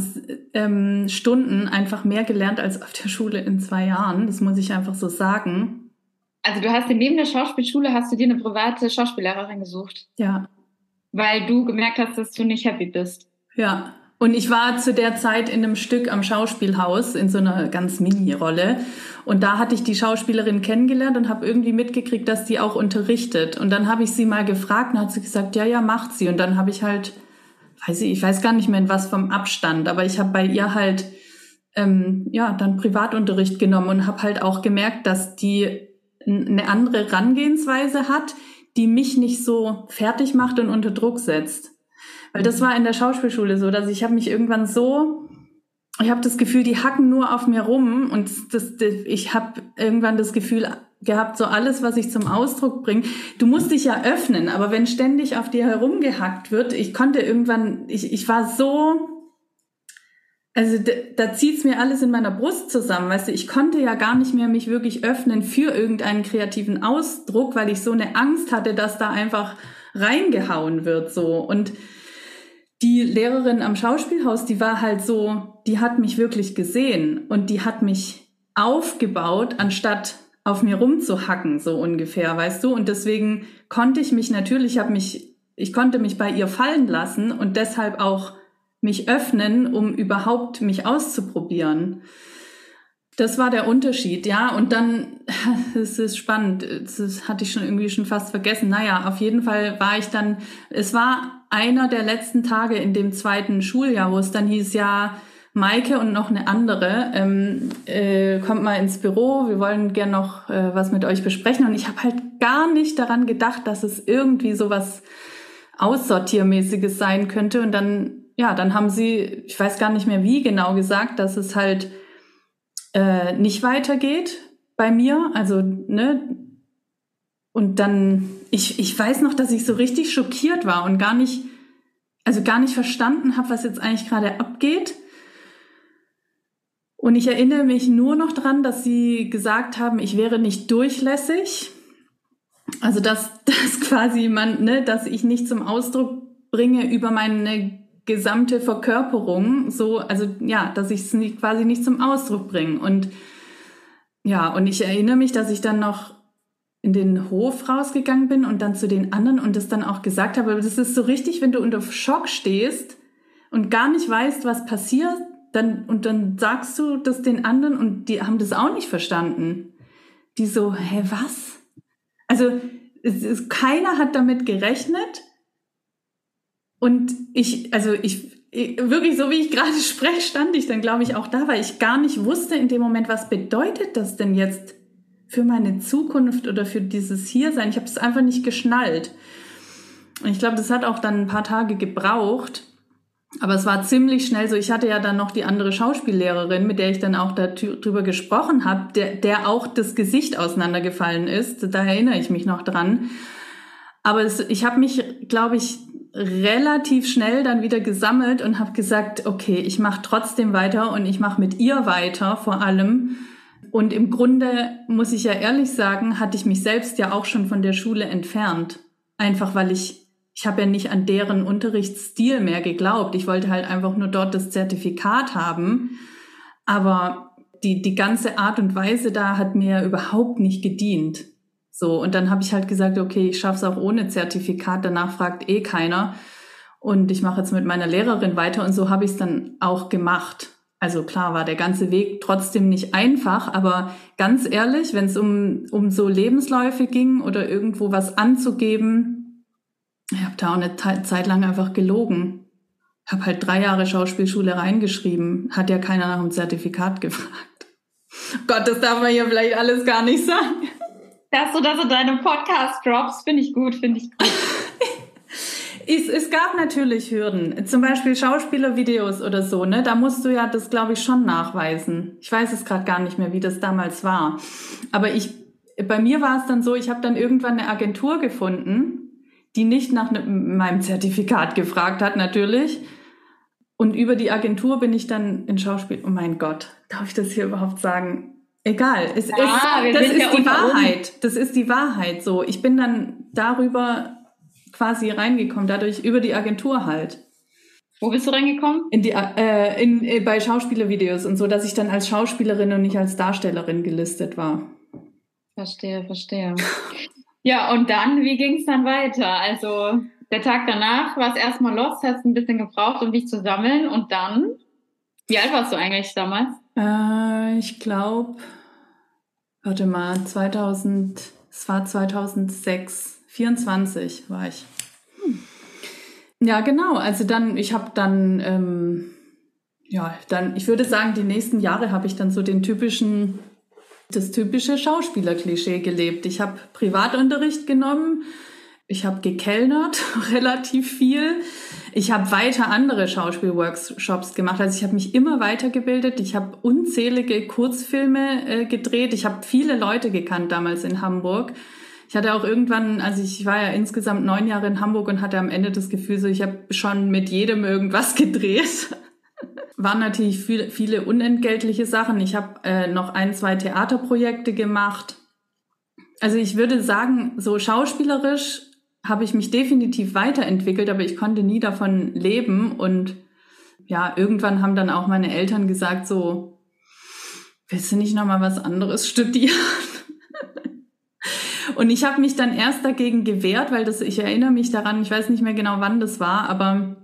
ähm, Stunden einfach mehr gelernt als auf der Schule in zwei Jahren. Das muss ich einfach so sagen. Also du hast neben der Schauspielschule hast du dir eine private Schauspiellehrerin gesucht. Ja. Weil du gemerkt hast, dass du nicht happy bist. Ja. Und ich war zu der Zeit in einem Stück am Schauspielhaus in so einer ganz Mini-Rolle. Und da hatte ich die Schauspielerin kennengelernt und habe irgendwie mitgekriegt, dass die auch unterrichtet. Und dann habe ich sie mal gefragt und hat sie gesagt, ja, ja, macht sie. Und dann habe ich halt, weiß ich, ich weiß gar nicht mehr in was vom Abstand, aber ich habe bei ihr halt ähm, ja dann Privatunterricht genommen und habe halt auch gemerkt, dass die eine andere Herangehensweise hat, die mich nicht so fertig macht und unter Druck setzt. Weil das war in der Schauspielschule so, dass ich habe mich irgendwann so, ich habe das Gefühl, die hacken nur auf mir rum und das, das ich habe irgendwann das Gefühl gehabt, so alles, was ich zum Ausdruck bringe. Du musst dich ja öffnen, aber wenn ständig auf dir herumgehackt wird, ich konnte irgendwann, ich, ich war so, also da, da zieht's mir alles in meiner Brust zusammen, weißt du, ich konnte ja gar nicht mehr mich wirklich öffnen für irgendeinen kreativen Ausdruck, weil ich so eine Angst hatte, dass da einfach reingehauen wird so und die Lehrerin am Schauspielhaus, die war halt so, die hat mich wirklich gesehen und die hat mich aufgebaut, anstatt auf mir rumzuhacken, so ungefähr, weißt du? Und deswegen konnte ich mich natürlich, ich habe mich, ich konnte mich bei ihr fallen lassen und deshalb auch mich öffnen, um überhaupt mich auszuprobieren. Das war der Unterschied, ja. Und dann, es ist spannend, das hatte ich schon irgendwie schon fast vergessen. Naja, auf jeden Fall war ich dann, es war einer der letzten Tage in dem zweiten Schuljahr, wo es dann hieß, ja, Maike und noch eine andere, ähm, äh, kommt mal ins Büro, wir wollen gern noch äh, was mit euch besprechen. Und ich habe halt gar nicht daran gedacht, dass es irgendwie so was Aussortiermäßiges sein könnte. Und dann, ja, dann haben sie, ich weiß gar nicht mehr wie genau gesagt, dass es halt äh, nicht weitergeht bei mir. Also, ne? Und dann, ich, ich weiß noch, dass ich so richtig schockiert war und gar nicht, also gar nicht verstanden habe, was jetzt eigentlich gerade abgeht. Und ich erinnere mich nur noch dran, dass sie gesagt haben, ich wäre nicht durchlässig. Also dass, dass quasi man, ne, dass ich nicht zum Ausdruck bringe über meine gesamte Verkörperung, so, also ja, dass ich es nicht, quasi nicht zum Ausdruck bringe. Und ja, und ich erinnere mich, dass ich dann noch in den Hof rausgegangen bin und dann zu den anderen und das dann auch gesagt habe. Aber das ist so richtig, wenn du unter Schock stehst und gar nicht weißt, was passiert, dann, und dann sagst du das den anderen und die haben das auch nicht verstanden. Die so, hä, was? Also, es ist, keiner hat damit gerechnet und ich, also ich, wirklich so wie ich gerade spreche, stand ich dann, glaube ich, auch da, weil ich gar nicht wusste in dem Moment, was bedeutet das denn jetzt für meine Zukunft oder für dieses Hiersein. Ich habe es einfach nicht geschnallt. Und ich glaube, das hat auch dann ein paar Tage gebraucht. Aber es war ziemlich schnell so. Ich hatte ja dann noch die andere Schauspiellehrerin, mit der ich dann auch darüber gesprochen habe, der, der auch das Gesicht auseinandergefallen ist. Da erinnere ich mich noch dran. Aber es, ich habe mich, glaube ich, relativ schnell dann wieder gesammelt und habe gesagt, okay, ich mache trotzdem weiter und ich mache mit ihr weiter vor allem. Und im Grunde muss ich ja ehrlich sagen, hatte ich mich selbst ja auch schon von der Schule entfernt. Einfach weil ich, ich habe ja nicht an deren Unterrichtsstil mehr geglaubt. Ich wollte halt einfach nur dort das Zertifikat haben. Aber die, die ganze Art und Weise da hat mir überhaupt nicht gedient. So, und dann habe ich halt gesagt, okay, ich schaff's auch ohne Zertifikat, danach fragt eh keiner. Und ich mache jetzt mit meiner Lehrerin weiter und so habe ich es dann auch gemacht. Also klar war der ganze Weg trotzdem nicht einfach, aber ganz ehrlich, wenn es um, um so Lebensläufe ging oder irgendwo was anzugeben, ich habe da auch eine Zeit lang einfach gelogen. Ich habe halt drei Jahre Schauspielschule reingeschrieben, hat ja keiner nach dem Zertifikat gefragt. Gott, das darf man hier vielleicht alles gar nicht sagen dass du das in deinem Podcast drops, finde ich gut, finde ich gut. Es, es, gab natürlich Hürden, zum Beispiel Schauspielervideos oder so, ne? Da musst du ja das, glaube ich, schon nachweisen. Ich weiß es gerade gar nicht mehr, wie das damals war. Aber ich, bei mir war es dann so, ich habe dann irgendwann eine Agentur gefunden, die nicht nach ne, meinem Zertifikat gefragt hat, natürlich. Und über die Agentur bin ich dann in Schauspiel. Oh mein Gott, darf ich das hier überhaupt sagen? Egal, es ah, ist, das ist ja die Wahrheit. Das ist die Wahrheit. So, ich bin dann darüber quasi reingekommen, dadurch über die Agentur halt. Wo bist du reingekommen? In die, äh, in, äh, bei Schauspielervideos und so, dass ich dann als Schauspielerin und nicht als Darstellerin gelistet war. Verstehe, verstehe. ja, und dann, wie ging es dann weiter? Also der Tag danach war es erstmal los, hast ein bisschen gebraucht, um dich zu sammeln und dann, wie alt warst du eigentlich damals? Äh, ich glaube, warte mal, 2000, es war 2006, 24 war ich. Hm. Ja, genau. Also dann, ich habe dann, ähm, ja, dann, ich würde sagen, die nächsten Jahre habe ich dann so den typischen, das typische Schauspielerklischee gelebt. Ich habe Privatunterricht genommen, ich habe gekellnert relativ viel. Ich habe weiter andere Schauspielworkshops gemacht. Also ich habe mich immer weitergebildet. Ich habe unzählige Kurzfilme äh, gedreht. Ich habe viele Leute gekannt damals in Hamburg. Ich hatte auch irgendwann, also ich war ja insgesamt neun Jahre in Hamburg und hatte am Ende das Gefühl, so ich habe schon mit jedem irgendwas gedreht. Waren natürlich viele, viele unentgeltliche Sachen. Ich habe äh, noch ein, zwei Theaterprojekte gemacht. Also ich würde sagen, so schauspielerisch habe ich mich definitiv weiterentwickelt, aber ich konnte nie davon leben. Und ja, irgendwann haben dann auch meine Eltern gesagt, so, willst du nicht nochmal was anderes studieren? Und ich habe mich dann erst dagegen gewehrt, weil das, ich erinnere mich daran, ich weiß nicht mehr genau, wann das war, aber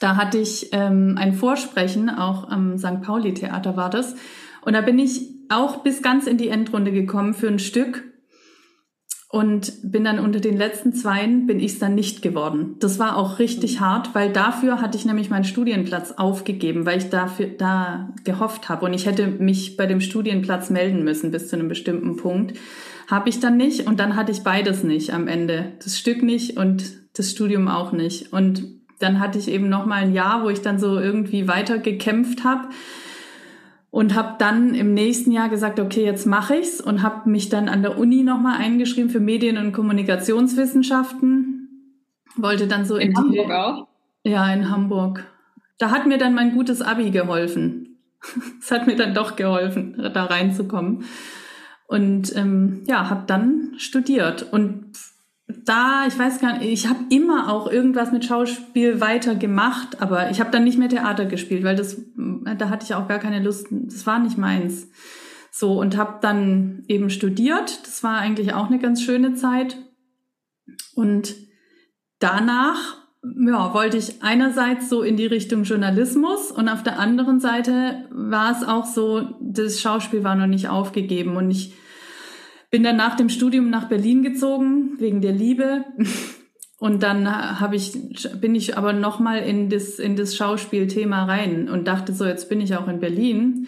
da hatte ich ähm, ein Vorsprechen, auch am St. Pauli-Theater war das. Und da bin ich auch bis ganz in die Endrunde gekommen für ein Stück und bin dann unter den letzten Zweien bin ich es dann nicht geworden. Das war auch richtig mhm. hart, weil dafür hatte ich nämlich meinen Studienplatz aufgegeben, weil ich dafür da gehofft habe und ich hätte mich bei dem Studienplatz melden müssen bis zu einem bestimmten Punkt. Habe ich dann nicht und dann hatte ich beides nicht am Ende. Das Stück nicht und das Studium auch nicht. Und dann hatte ich eben noch mal ein Jahr, wo ich dann so irgendwie weiter gekämpft habe und habe dann im nächsten Jahr gesagt, okay, jetzt mache ich's und habe mich dann an der Uni nochmal eingeschrieben für Medien- und Kommunikationswissenschaften. Wollte dann so in, in Hamburg die, auch? Ja, in Hamburg. Da hat mir dann mein gutes Abi geholfen. Es hat mir dann doch geholfen, da reinzukommen. Und ähm, ja, habe dann studiert und da, ich weiß gar nicht, ich habe immer auch irgendwas mit Schauspiel weiter gemacht, aber ich habe dann nicht mehr Theater gespielt, weil das, da hatte ich auch gar keine Lust, das war nicht meins. So, und habe dann eben studiert, das war eigentlich auch eine ganz schöne Zeit. Und danach, ja, wollte ich einerseits so in die Richtung Journalismus und auf der anderen Seite war es auch so, das Schauspiel war noch nicht aufgegeben und ich bin dann nach dem Studium nach Berlin gezogen, wegen der Liebe. Und dann habe ich, bin ich aber nochmal in das, in das Schauspielthema rein und dachte so, jetzt bin ich auch in Berlin.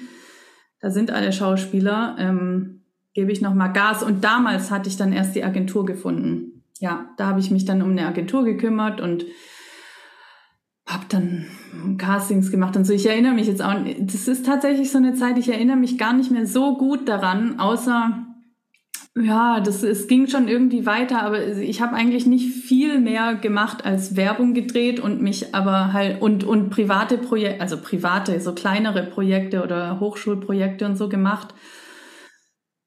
Da sind alle Schauspieler, ähm, gebe ich nochmal Gas. Und damals hatte ich dann erst die Agentur gefunden. Ja, da habe ich mich dann um eine Agentur gekümmert und habe dann Castings gemacht und so. Ich erinnere mich jetzt auch, das ist tatsächlich so eine Zeit, ich erinnere mich gar nicht mehr so gut daran, außer ja, das, es ging schon irgendwie weiter, aber ich habe eigentlich nicht viel mehr gemacht als Werbung gedreht und mich aber halt und, und private Projekte, also private, so kleinere Projekte oder Hochschulprojekte und so gemacht.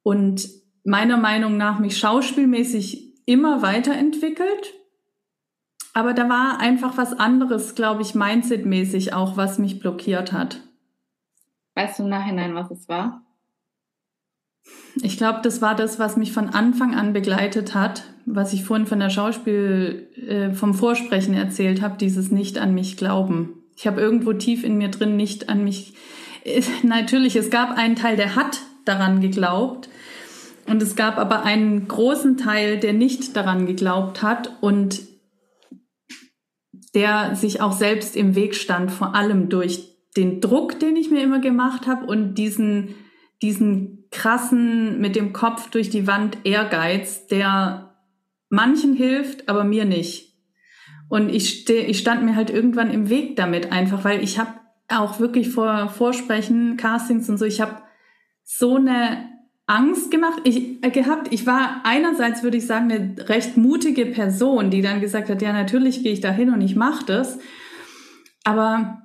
Und meiner Meinung nach mich schauspielmäßig immer weiterentwickelt. Aber da war einfach was anderes, glaube ich, mindsetmäßig auch, was mich blockiert hat. Weißt du im Nachhinein, was es war? Ich glaube, das war das, was mich von Anfang an begleitet hat, was ich vorhin von der Schauspiel, äh, vom Vorsprechen erzählt habe, dieses Nicht an mich glauben. Ich habe irgendwo tief in mir drin nicht an mich. Äh, natürlich, es gab einen Teil, der hat daran geglaubt. Und es gab aber einen großen Teil, der nicht daran geglaubt hat und der sich auch selbst im Weg stand, vor allem durch den Druck, den ich mir immer gemacht habe und diesen, diesen krassen, mit dem Kopf durch die Wand Ehrgeiz, der manchen hilft, aber mir nicht. Und ich, steh, ich stand mir halt irgendwann im Weg damit einfach, weil ich habe auch wirklich vor Vorsprechen, Castings und so, ich habe so eine Angst gemacht, ich, äh, gehabt. Ich war einerseits, würde ich sagen, eine recht mutige Person, die dann gesagt hat, ja, natürlich gehe ich da hin und ich mache das. Aber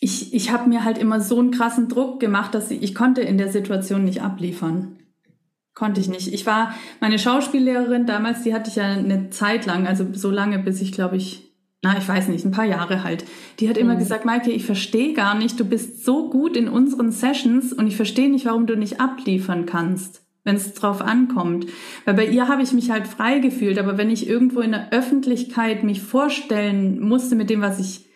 ich, ich habe mir halt immer so einen krassen Druck gemacht, dass ich, ich konnte in der Situation nicht abliefern. Konnte ich nicht. Ich war, meine Schauspiellehrerin damals, die hatte ich ja eine Zeit lang, also so lange, bis ich, glaube ich, na, ich weiß nicht, ein paar Jahre halt. Die hat immer mhm. gesagt, Maike, ich verstehe gar nicht, du bist so gut in unseren Sessions und ich verstehe nicht, warum du nicht abliefern kannst, wenn es drauf ankommt. Weil bei ihr habe ich mich halt frei gefühlt, aber wenn ich irgendwo in der Öffentlichkeit mich vorstellen musste mit dem, was ich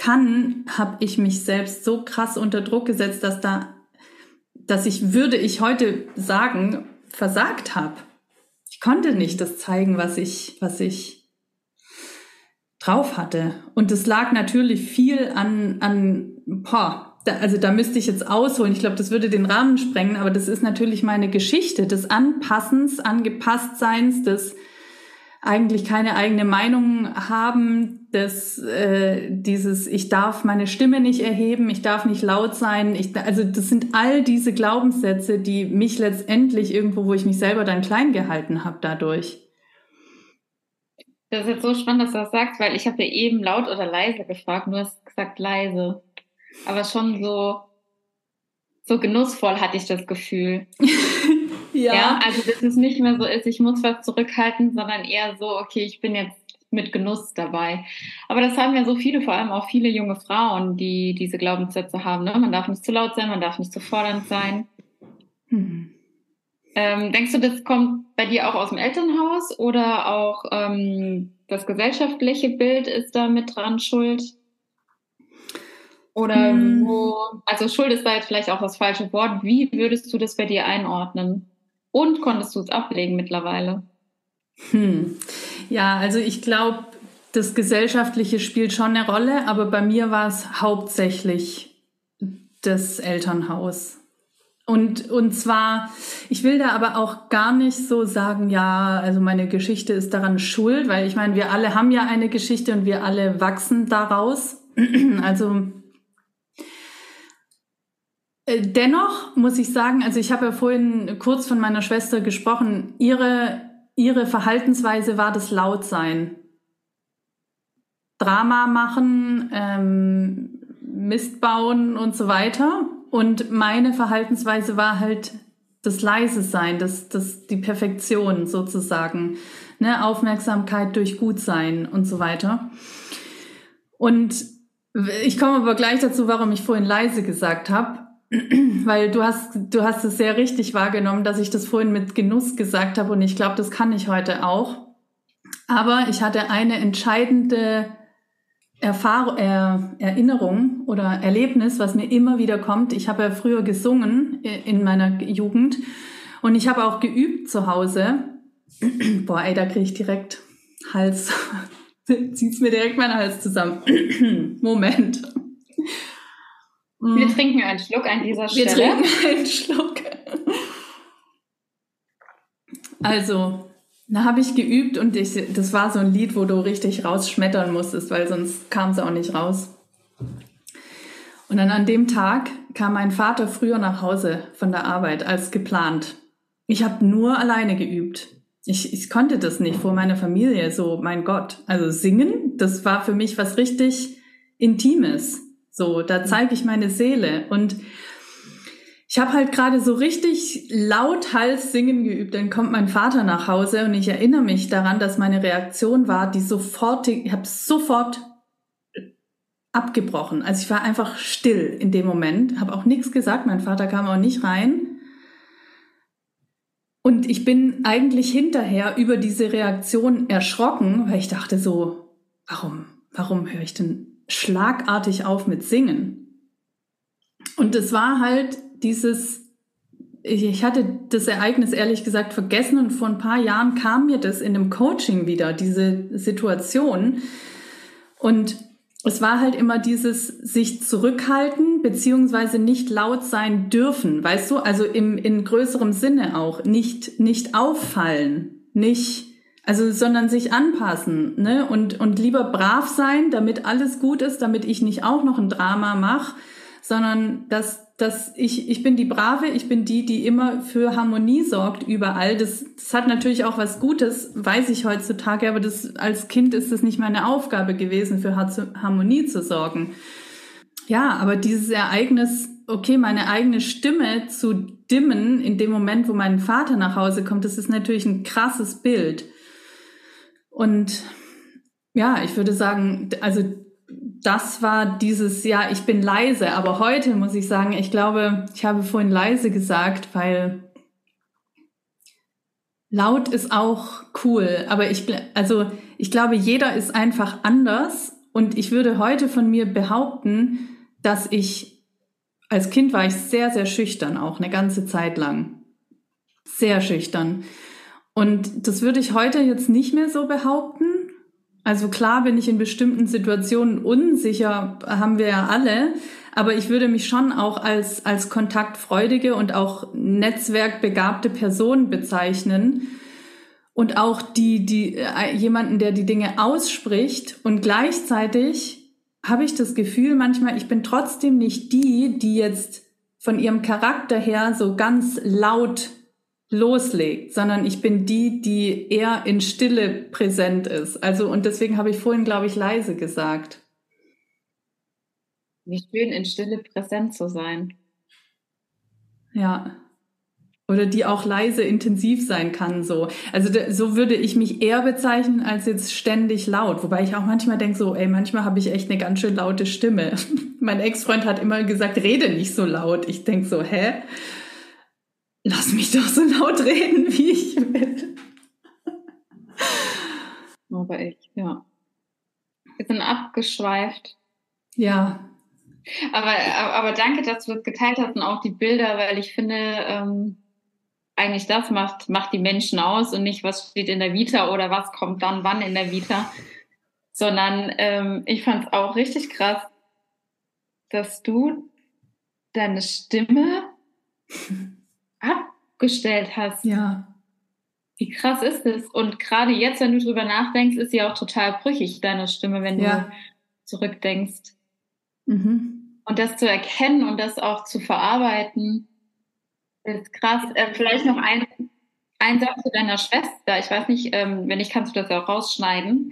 kann, habe ich mich selbst so krass unter Druck gesetzt, dass da, dass ich, würde ich heute sagen, versagt habe. Ich konnte nicht das zeigen, was ich, was ich drauf hatte. Und es lag natürlich viel an, an, boah, da, also da müsste ich jetzt ausholen. Ich glaube, das würde den Rahmen sprengen, aber das ist natürlich meine Geschichte des Anpassens, Angepasstseins, des eigentlich keine eigene Meinung haben, dass äh, dieses ich darf meine Stimme nicht erheben, ich darf nicht laut sein, ich, also das sind all diese Glaubenssätze, die mich letztendlich irgendwo, wo ich mich selber dann klein gehalten habe dadurch. Das ist jetzt so spannend, dass du das sagst, weil ich habe ja eben laut oder leise gefragt, du hast gesagt leise, aber schon so so genussvoll hatte ich das Gefühl. Ja. ja. Also, dass es nicht mehr so ist, ich muss was zurückhalten, sondern eher so, okay, ich bin jetzt mit Genuss dabei. Aber das haben ja so viele, vor allem auch viele junge Frauen, die diese Glaubenssätze haben. Ne? Man darf nicht zu laut sein, man darf nicht zu fordernd sein. Hm. Ähm, denkst du, das kommt bei dir auch aus dem Elternhaus oder auch ähm, das gesellschaftliche Bild ist da mit dran schuld? Oder hm. wo, also Schuld ist da jetzt vielleicht auch das falsche Wort. Wie würdest du das bei dir einordnen? Und konntest du es ablegen mittlerweile? Hm. Ja, also ich glaube, das Gesellschaftliche spielt schon eine Rolle, aber bei mir war es hauptsächlich das Elternhaus. Und, und zwar, ich will da aber auch gar nicht so sagen, ja, also meine Geschichte ist daran schuld, weil ich meine, wir alle haben ja eine Geschichte und wir alle wachsen daraus. Also äh, dennoch muss ich sagen, also ich habe ja vorhin kurz von meiner Schwester gesprochen, ihre, ihre Verhaltensweise war das Lautsein. Drama machen, ähm, Mist bauen und so weiter. Und meine Verhaltensweise war halt das leise sein, das, das, die Perfektion sozusagen, ne? Aufmerksamkeit durch Gutsein und so weiter. Und ich komme aber gleich dazu, warum ich vorhin leise gesagt habe. weil du hast, du hast es sehr richtig wahrgenommen, dass ich das vorhin mit Genuss gesagt habe und ich glaube, das kann ich heute auch. Aber ich hatte eine entscheidende Erfahrung, er, Erinnerung oder Erlebnis, was mir immer wieder kommt. Ich habe ja früher gesungen in meiner Jugend und ich habe auch geübt zu Hause. Boah, ey, da kriege ich direkt Hals, zieht's mir direkt meinen Hals zusammen. Moment. Wir mhm. trinken einen Schluck an dieser Stelle. Wir trinken einen Schluck. Also, da habe ich geübt und ich, das war so ein Lied, wo du richtig rausschmettern musstest, weil sonst kam es auch nicht raus. Und dann an dem Tag kam mein Vater früher nach Hause von der Arbeit als geplant. Ich habe nur alleine geübt. Ich, ich konnte das nicht vor meiner Familie, so mein Gott. Also singen, das war für mich was richtig Intimes. So, da zeige ich meine Seele. Und ich habe halt gerade so richtig laut Hals singen geübt. Dann kommt mein Vater nach Hause und ich erinnere mich daran, dass meine Reaktion war, die sofort, ich habe sofort abgebrochen. Also ich war einfach still in dem Moment, habe auch nichts gesagt. Mein Vater kam auch nicht rein. Und ich bin eigentlich hinterher über diese Reaktion erschrocken, weil ich dachte so, warum, warum höre ich denn schlagartig auf mit Singen. Und es war halt dieses, ich hatte das Ereignis ehrlich gesagt vergessen und vor ein paar Jahren kam mir das in dem Coaching wieder, diese Situation. Und es war halt immer dieses sich zurückhalten beziehungsweise nicht laut sein dürfen, weißt du? Also im in größerem Sinne auch nicht nicht auffallen, nicht also, sondern sich anpassen, ne? Und, und lieber brav sein, damit alles gut ist, damit ich nicht auch noch ein Drama mache, sondern dass, dass ich, ich bin die Brave, ich bin die, die immer für Harmonie sorgt überall. Das, das hat natürlich auch was Gutes, weiß ich heutzutage, aber das, als Kind ist es nicht meine Aufgabe gewesen, für Harmonie zu sorgen. Ja, aber dieses Ereignis, okay, meine eigene Stimme zu dimmen in dem Moment, wo mein Vater nach Hause kommt, das ist natürlich ein krasses Bild. Und ja, ich würde sagen, also das war dieses, ja, ich bin leise. Aber heute muss ich sagen, ich glaube, ich habe vorhin leise gesagt, weil laut ist auch cool. Aber ich, also ich glaube, jeder ist einfach anders. Und ich würde heute von mir behaupten, dass ich, als Kind war ich sehr, sehr schüchtern, auch eine ganze Zeit lang. Sehr schüchtern. Und das würde ich heute jetzt nicht mehr so behaupten. Also klar bin ich in bestimmten Situationen unsicher, haben wir ja alle, aber ich würde mich schon auch als, als kontaktfreudige und auch netzwerkbegabte Person bezeichnen. Und auch die, die, äh, jemanden, der die Dinge ausspricht und gleichzeitig habe ich das Gefühl manchmal, ich bin trotzdem nicht die, die jetzt von ihrem Charakter her so ganz laut loslegt, sondern ich bin die, die eher in Stille präsent ist. Also, und deswegen habe ich vorhin, glaube ich, leise gesagt. Wie schön, in Stille präsent zu sein. Ja. Oder die auch leise intensiv sein kann, so. Also, so würde ich mich eher bezeichnen als jetzt ständig laut. Wobei ich auch manchmal denke, so, ey, manchmal habe ich echt eine ganz schön laute Stimme. mein Ex-Freund hat immer gesagt, rede nicht so laut. Ich denke so, hä? Lass mich doch so laut reden, wie ich will. Aber echt, ja. Wir sind abgeschweift. Ja. Aber, aber danke, dass du das geteilt hast und auch die Bilder, weil ich finde, ähm, eigentlich das macht, macht die Menschen aus und nicht, was steht in der Vita oder was kommt dann wann in der Vita. Sondern ähm, ich fand es auch richtig krass, dass du deine Stimme abgestellt hast. Ja. Wie krass ist es? Und gerade jetzt, wenn du drüber nachdenkst, ist sie auch total brüchig, deine Stimme, wenn ja. du zurückdenkst. Mhm. Und das zu erkennen und das auch zu verarbeiten, ist krass. Äh, vielleicht noch ein, ein Satz zu deiner Schwester. Ich weiß nicht, ähm, wenn nicht, kannst du das auch rausschneiden.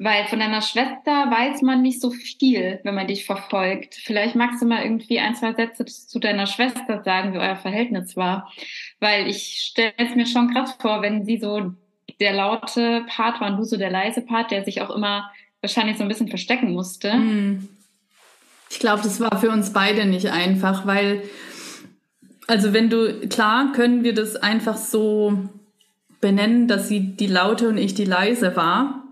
Weil von deiner Schwester weiß man nicht so viel, wenn man dich verfolgt. Vielleicht magst du mal irgendwie ein, zwei Sätze zu deiner Schwester sagen, wie euer Verhältnis war. Weil ich stelle es mir schon krass vor, wenn sie so der laute Part war und du so der leise Part, der sich auch immer wahrscheinlich so ein bisschen verstecken musste. Hm. Ich glaube, das war für uns beide nicht einfach, weil, also wenn du, klar können wir das einfach so benennen, dass sie die laute und ich die leise war.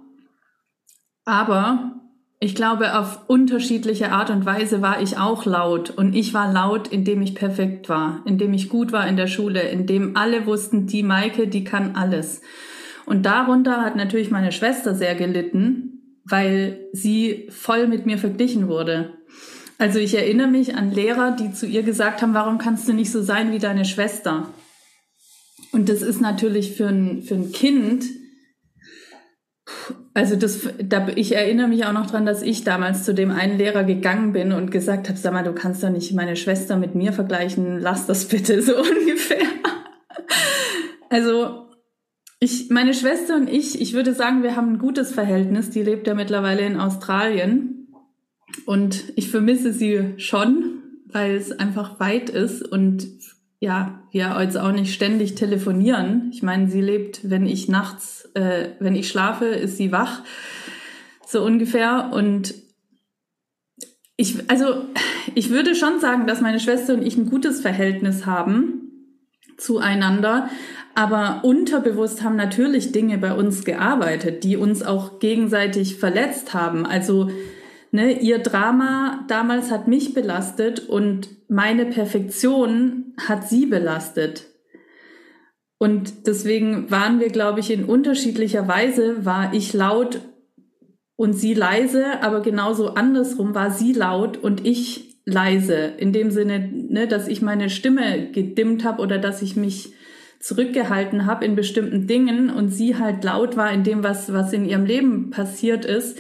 Aber ich glaube, auf unterschiedliche Art und Weise war ich auch laut. Und ich war laut, indem ich perfekt war, indem ich gut war in der Schule, indem alle wussten, die Maike, die kann alles. Und darunter hat natürlich meine Schwester sehr gelitten, weil sie voll mit mir verglichen wurde. Also ich erinnere mich an Lehrer, die zu ihr gesagt haben, warum kannst du nicht so sein wie deine Schwester? Und das ist natürlich für ein, für ein Kind also das, da, ich erinnere mich auch noch dran, dass ich damals zu dem einen Lehrer gegangen bin und gesagt habe, sag mal, du kannst doch nicht meine Schwester mit mir vergleichen, lass das bitte so ungefähr. Also ich, meine Schwester und ich, ich würde sagen, wir haben ein gutes Verhältnis. Die lebt ja mittlerweile in Australien und ich vermisse sie schon, weil es einfach weit ist und ja, wir jetzt auch nicht ständig telefonieren. Ich meine, sie lebt, wenn ich nachts, äh, wenn ich schlafe, ist sie wach, so ungefähr. Und ich, also ich würde schon sagen, dass meine Schwester und ich ein gutes Verhältnis haben zueinander. Aber unterbewusst haben natürlich Dinge bei uns gearbeitet, die uns auch gegenseitig verletzt haben. Also ne, ihr Drama damals hat mich belastet und meine Perfektion hat sie belastet. Und deswegen waren wir, glaube ich, in unterschiedlicher Weise, war ich laut und sie leise, aber genauso andersrum war sie laut und ich leise. In dem Sinne, ne, dass ich meine Stimme gedimmt habe oder dass ich mich zurückgehalten habe in bestimmten Dingen und sie halt laut war in dem, was, was in ihrem Leben passiert ist,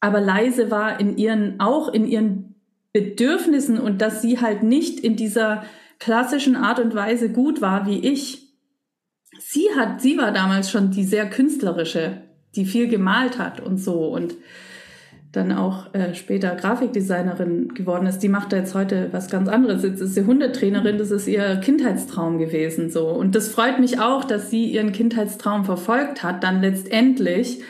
aber leise war in ihren, auch in ihren Bedürfnissen und dass sie halt nicht in dieser klassischen Art und Weise gut war wie ich. Sie hat, sie war damals schon die sehr künstlerische, die viel gemalt hat und so und dann auch äh, später Grafikdesignerin geworden ist, die macht da jetzt heute was ganz anderes. Jetzt ist sie Hundetrainerin, das ist ihr Kindheitstraum gewesen so. Und das freut mich auch, dass sie ihren Kindheitstraum verfolgt hat, dann letztendlich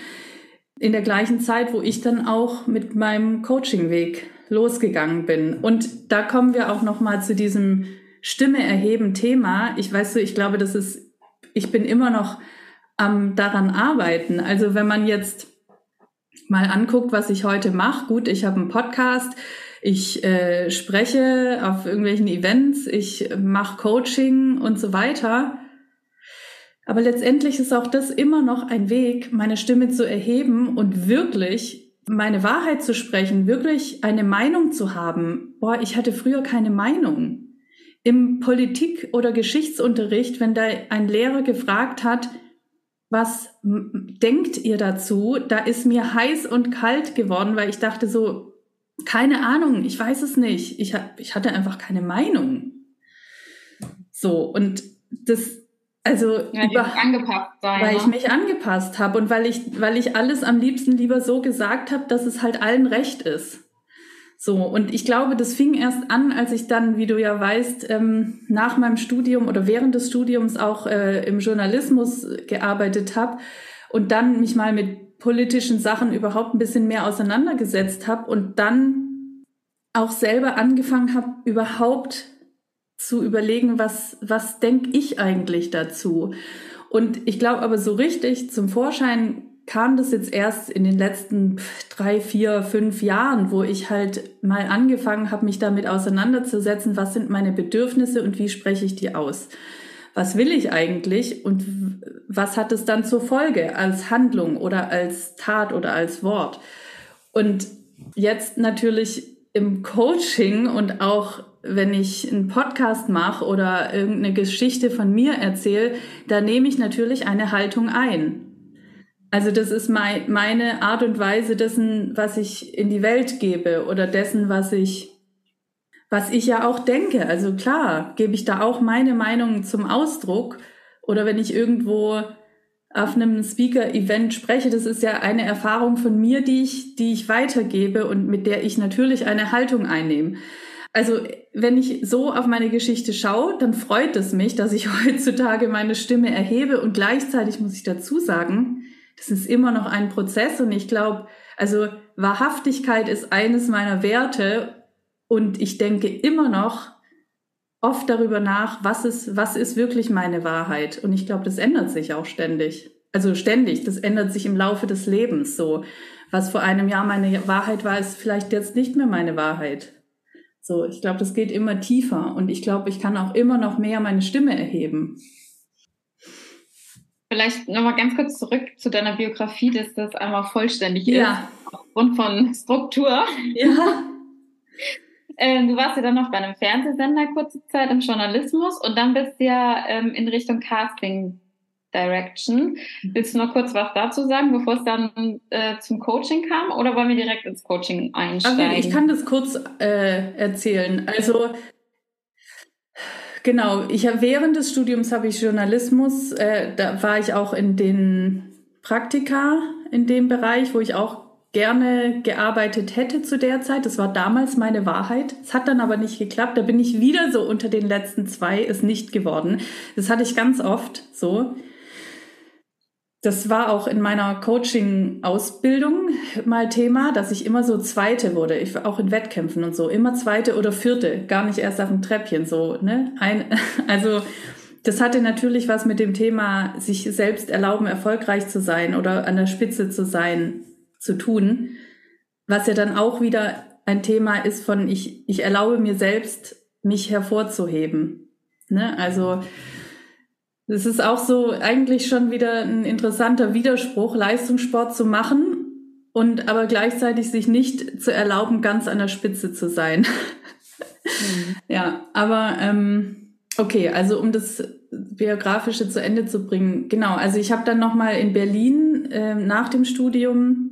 in der gleichen Zeit, wo ich dann auch mit meinem Coachingweg losgegangen bin. Und da kommen wir auch noch mal zu diesem Stimme erheben Thema. Ich weiß so, ich glaube, das ist, ich bin immer noch am daran arbeiten. Also wenn man jetzt mal anguckt, was ich heute mache, gut, ich habe einen Podcast, ich äh, spreche auf irgendwelchen Events, ich mache Coaching und so weiter. Aber letztendlich ist auch das immer noch ein Weg, meine Stimme zu erheben und wirklich meine Wahrheit zu sprechen, wirklich eine Meinung zu haben. Boah, ich hatte früher keine Meinung. Im Politik- oder Geschichtsunterricht, wenn da ein Lehrer gefragt hat, was denkt ihr dazu? Da ist mir heiß und kalt geworden, weil ich dachte so, keine Ahnung, ich weiß es nicht. Ich, ich hatte einfach keine Meinung. So, und das, also ja, über, angepasst sein, weil ne? ich mich angepasst habe und weil ich, weil ich alles am liebsten lieber so gesagt habe, dass es halt allen recht ist. So, und ich glaube, das fing erst an, als ich dann, wie du ja weißt, ähm, nach meinem Studium oder während des Studiums auch äh, im Journalismus gearbeitet habe und dann mich mal mit politischen Sachen überhaupt ein bisschen mehr auseinandergesetzt habe und dann auch selber angefangen habe, überhaupt zu überlegen, was, was denke ich eigentlich dazu. Und ich glaube aber so richtig zum Vorschein kam das jetzt erst in den letzten drei, vier, fünf Jahren, wo ich halt mal angefangen habe, mich damit auseinanderzusetzen, was sind meine Bedürfnisse und wie spreche ich die aus. Was will ich eigentlich und was hat es dann zur Folge als Handlung oder als Tat oder als Wort? Und jetzt natürlich im Coaching und auch wenn ich einen Podcast mache oder irgendeine Geschichte von mir erzähle, da nehme ich natürlich eine Haltung ein. Also das ist mein, meine Art und Weise dessen, was ich in die Welt gebe oder dessen, was ich, was ich ja auch denke. Also klar, gebe ich da auch meine Meinung zum Ausdruck. Oder wenn ich irgendwo auf einem Speaker-Event spreche, das ist ja eine Erfahrung von mir, die ich, die ich weitergebe und mit der ich natürlich eine Haltung einnehme. Also wenn ich so auf meine Geschichte schaue, dann freut es mich, dass ich heutzutage meine Stimme erhebe und gleichzeitig muss ich dazu sagen, das ist immer noch ein Prozess und ich glaube, also Wahrhaftigkeit ist eines meiner Werte und ich denke immer noch oft darüber nach, was ist, was ist wirklich meine Wahrheit. Und ich glaube, das ändert sich auch ständig. Also ständig, das ändert sich im Laufe des Lebens so. Was vor einem Jahr meine Wahrheit war, ist vielleicht jetzt nicht mehr meine Wahrheit. So, ich glaube, das geht immer tiefer und ich glaube, ich kann auch immer noch mehr meine Stimme erheben. Vielleicht nochmal ganz kurz zurück zu deiner Biografie, dass das einmal vollständig ja. ist, aufgrund von Struktur. Ja. ähm, du warst ja dann noch bei einem Fernsehsender kurze Zeit im Journalismus und dann bist du ja ähm, in Richtung Casting Direction. Willst du noch kurz was dazu sagen, bevor es dann äh, zum Coaching kam oder wollen wir direkt ins Coaching einsteigen? Okay, ich kann das kurz äh, erzählen. Also Genau, ich habe während des Studiums habe ich Journalismus, äh, da war ich auch in den Praktika in dem Bereich, wo ich auch gerne gearbeitet hätte zu der Zeit. Das war damals meine Wahrheit. Es hat dann aber nicht geklappt. Da bin ich wieder so unter den letzten zwei, ist nicht geworden. Das hatte ich ganz oft so das war auch in meiner Coaching-Ausbildung mal Thema, dass ich immer so Zweite wurde. Ich auch in Wettkämpfen und so, immer Zweite oder Vierte, gar nicht erst auf dem Treppchen so. Ne? Ein, also das hatte natürlich was mit dem Thema, sich selbst erlauben, erfolgreich zu sein oder an der Spitze zu sein, zu tun. Was ja dann auch wieder ein Thema ist von, ich, ich erlaube mir selbst, mich hervorzuheben. Ne? Also es ist auch so eigentlich schon wieder ein interessanter Widerspruch, Leistungssport zu machen und aber gleichzeitig sich nicht zu erlauben, ganz an der Spitze zu sein. Mhm. Ja, aber ähm, okay, also um das biografische zu Ende zu bringen, genau. Also ich habe dann noch mal in Berlin äh, nach dem Studium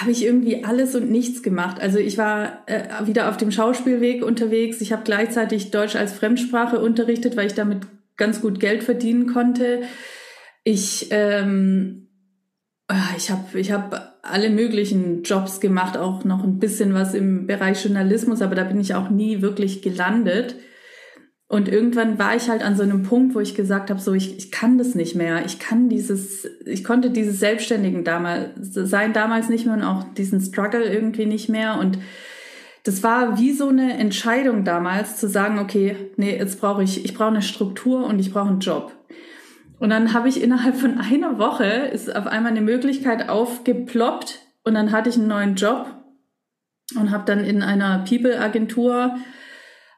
habe ich irgendwie alles und nichts gemacht. Also ich war äh, wieder auf dem Schauspielweg unterwegs. Ich habe gleichzeitig Deutsch als Fremdsprache unterrichtet, weil ich damit ganz gut Geld verdienen konnte. Ich ähm, ah, ich habe ich hab alle möglichen Jobs gemacht, auch noch ein bisschen was im Bereich Journalismus, aber da bin ich auch nie wirklich gelandet. Und irgendwann war ich halt an so einem Punkt, wo ich gesagt habe, so ich, ich kann das nicht mehr. Ich kann dieses, ich konnte dieses Selbstständigen damals sein damals nicht mehr und auch diesen Struggle irgendwie nicht mehr. Und das war wie so eine Entscheidung damals zu sagen, okay, nee, jetzt brauche ich, ich brauche eine Struktur und ich brauche einen Job. Und dann habe ich innerhalb von einer Woche ist auf einmal eine Möglichkeit aufgeploppt und dann hatte ich einen neuen Job und habe dann in einer People-Agentur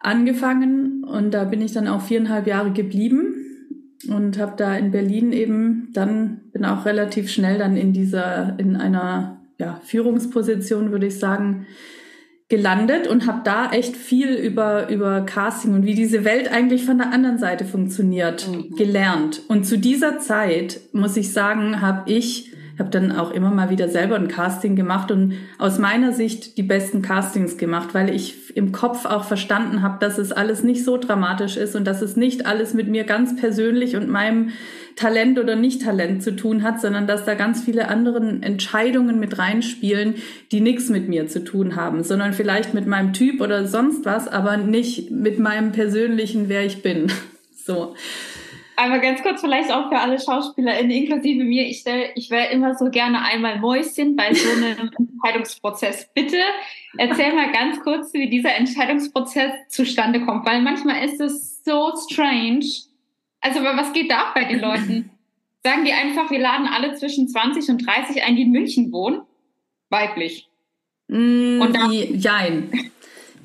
angefangen und da bin ich dann auch viereinhalb Jahre geblieben und habe da in Berlin eben dann bin auch relativ schnell dann in dieser in einer ja, Führungsposition würde ich sagen gelandet und habe da echt viel über über Casting und wie diese Welt eigentlich von der anderen Seite funktioniert mhm. gelernt und zu dieser Zeit muss ich sagen habe ich habe dann auch immer mal wieder selber ein Casting gemacht und aus meiner Sicht die besten Castings gemacht, weil ich im Kopf auch verstanden habe, dass es alles nicht so dramatisch ist und dass es nicht alles mit mir ganz persönlich und meinem Talent oder Nicht-Talent zu tun hat, sondern dass da ganz viele andere Entscheidungen mit reinspielen, die nichts mit mir zu tun haben, sondern vielleicht mit meinem Typ oder sonst was, aber nicht mit meinem persönlichen, wer ich bin. So. Aber ganz kurz vielleicht auch für alle SchauspielerInnen, inklusive mir, ich, stell, ich wäre immer so gerne einmal Mäuschen bei so einem Entscheidungsprozess. Bitte erzähl mal ganz kurz, wie dieser Entscheidungsprozess zustande kommt, weil manchmal ist es so strange. Also was geht da ab bei den Leuten? Sagen die einfach, wir laden alle zwischen 20 und 30 ein, die in München wohnen? Weiblich. Mm, und dann, jein.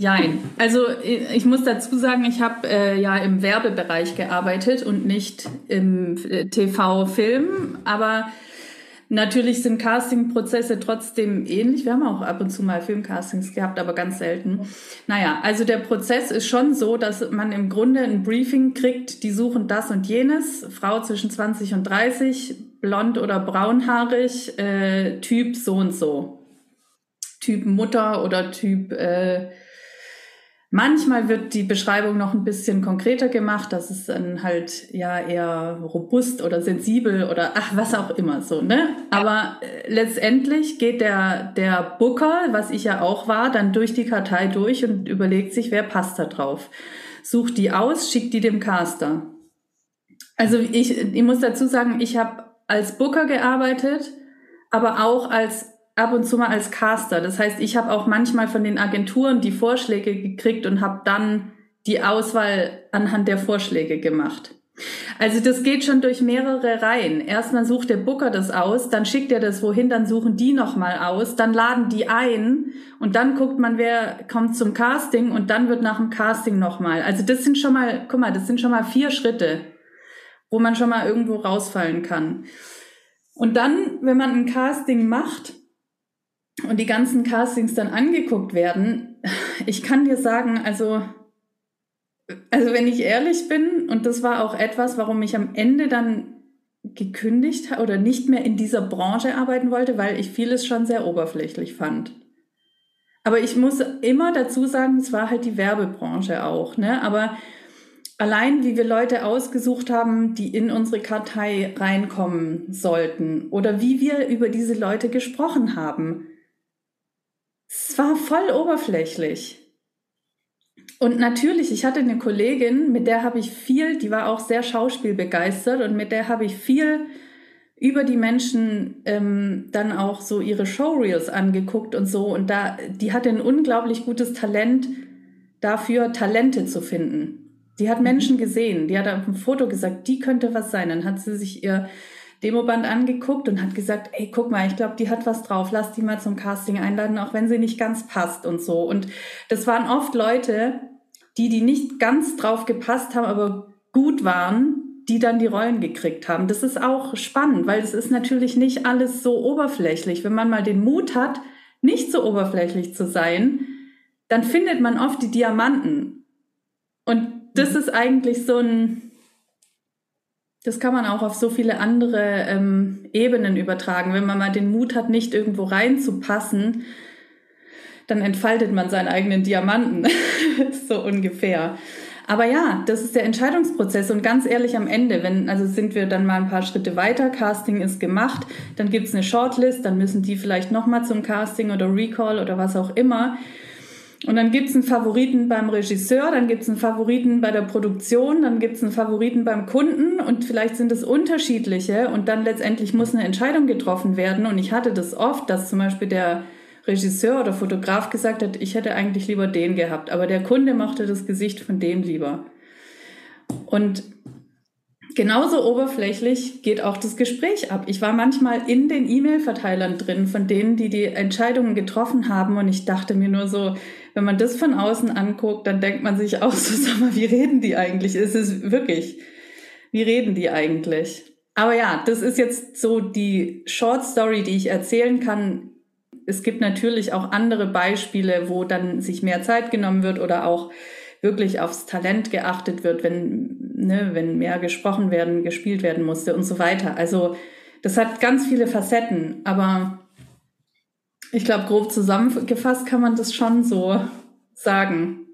Jein. Also ich muss dazu sagen, ich habe äh, ja im Werbebereich gearbeitet und nicht im äh, TV-Film, aber natürlich sind Castingprozesse trotzdem ähnlich. Wir haben auch ab und zu mal Filmcastings gehabt, aber ganz selten. Naja, also der Prozess ist schon so, dass man im Grunde ein Briefing kriegt, die suchen das und jenes, Frau zwischen 20 und 30, blond oder braunhaarig, äh, Typ so und so. Typ Mutter oder Typ äh, Manchmal wird die Beschreibung noch ein bisschen konkreter gemacht, dass es dann halt ja eher robust oder sensibel oder ach, was auch immer so, ne? Aber äh, letztendlich geht der, der Booker, was ich ja auch war, dann durch die Kartei durch und überlegt sich, wer passt da drauf. Sucht die aus, schickt die dem Caster. Also ich, ich muss dazu sagen, ich habe als Booker gearbeitet, aber auch als ab und zu mal als Caster. Das heißt, ich habe auch manchmal von den Agenturen die Vorschläge gekriegt und habe dann die Auswahl anhand der Vorschläge gemacht. Also das geht schon durch mehrere Reihen. Erstmal sucht der Booker das aus, dann schickt er das wohin, dann suchen die nochmal aus, dann laden die ein und dann guckt man, wer kommt zum Casting und dann wird nach dem Casting nochmal. Also das sind schon mal, guck mal, das sind schon mal vier Schritte, wo man schon mal irgendwo rausfallen kann. Und dann, wenn man ein Casting macht, und die ganzen Castings dann angeguckt werden, ich kann dir sagen, also, also wenn ich ehrlich bin, und das war auch etwas, warum ich am Ende dann gekündigt oder nicht mehr in dieser Branche arbeiten wollte, weil ich vieles schon sehr oberflächlich fand. Aber ich muss immer dazu sagen, es war halt die Werbebranche auch, ne? Aber allein wie wir Leute ausgesucht haben, die in unsere Kartei reinkommen sollten oder wie wir über diese Leute gesprochen haben, es war voll oberflächlich. Und natürlich, ich hatte eine Kollegin, mit der habe ich viel, die war auch sehr schauspielbegeistert und mit der habe ich viel über die Menschen ähm, dann auch so ihre Showreels angeguckt und so. Und da, die hatte ein unglaublich gutes Talent dafür, Talente zu finden. Die hat Menschen gesehen, die hat auf dem Foto gesagt, die könnte was sein. Dann hat sie sich ihr Demoband angeguckt und hat gesagt, ey, guck mal, ich glaube, die hat was drauf, lass die mal zum Casting einladen, auch wenn sie nicht ganz passt und so. Und das waren oft Leute, die, die nicht ganz drauf gepasst haben, aber gut waren, die dann die Rollen gekriegt haben. Das ist auch spannend, weil es ist natürlich nicht alles so oberflächlich. Wenn man mal den Mut hat, nicht so oberflächlich zu sein, dann findet man oft die Diamanten. Und das mhm. ist eigentlich so ein, Das kann man auch auf so viele andere ähm, Ebenen übertragen. Wenn man mal den Mut hat, nicht irgendwo reinzupassen, dann entfaltet man seinen eigenen Diamanten. so ungefähr. Aber ja, das ist der Entscheidungsprozess und ganz ehrlich am Ende, wenn, also sind wir dann mal ein paar Schritte weiter, Casting ist gemacht, dann gibt's eine Shortlist, dann müssen die vielleicht nochmal zum Casting oder Recall oder was auch immer. Und dann gibt's einen Favoriten beim Regisseur, dann gibt's einen Favoriten bei der Produktion, dann gibt's einen Favoriten beim Kunden und vielleicht sind es unterschiedliche und dann letztendlich muss eine Entscheidung getroffen werden. Und ich hatte das oft, dass zum Beispiel der Regisseur oder Fotograf gesagt hat, ich hätte eigentlich lieber den gehabt, aber der Kunde mochte das Gesicht von dem lieber. Und genauso oberflächlich geht auch das Gespräch ab. Ich war manchmal in den E-Mail-Verteilern drin von denen, die die Entscheidungen getroffen haben und ich dachte mir nur so, wenn man das von außen anguckt, dann denkt man sich auch so, sag mal, wie reden die eigentlich? Es ist wirklich, wie reden die eigentlich? Aber ja, das ist jetzt so die Short Story, die ich erzählen kann es gibt natürlich auch andere Beispiele, wo dann sich mehr Zeit genommen wird oder auch wirklich aufs Talent geachtet wird, wenn, ne, wenn mehr gesprochen werden, gespielt werden musste und so weiter. Also das hat ganz viele Facetten, aber ich glaube, grob zusammengefasst kann man das schon so sagen.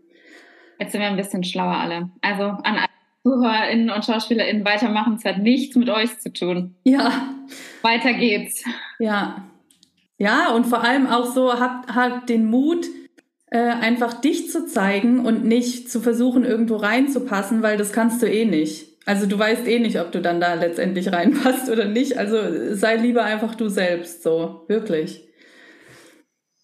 Jetzt sind wir ein bisschen schlauer alle. Also an alle ZuhörerInnen und SchauspielerInnen weitermachen, es hat nichts mit euch zu tun. Ja. Weiter geht's. Ja. Ja, und vor allem auch so, hab, hab den Mut, äh, einfach dich zu zeigen und nicht zu versuchen, irgendwo reinzupassen, weil das kannst du eh nicht. Also du weißt eh nicht, ob du dann da letztendlich reinpasst oder nicht. Also sei lieber einfach du selbst, so, wirklich.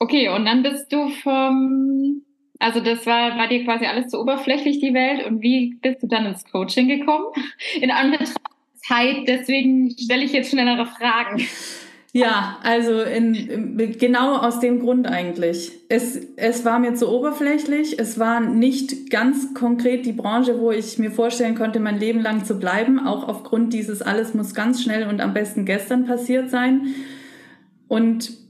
Okay, und dann bist du vom, also das war, war dir quasi alles zu oberflächlich, die Welt. Und wie bist du dann ins Coaching gekommen? In Anbetracht Zeit, deswegen stelle ich jetzt schnellere Fragen. Ja, also in, genau aus dem Grund eigentlich. Es, es war mir zu oberflächlich. Es war nicht ganz konkret die Branche, wo ich mir vorstellen konnte, mein Leben lang zu bleiben. Auch aufgrund dieses alles muss ganz schnell und am besten gestern passiert sein. Und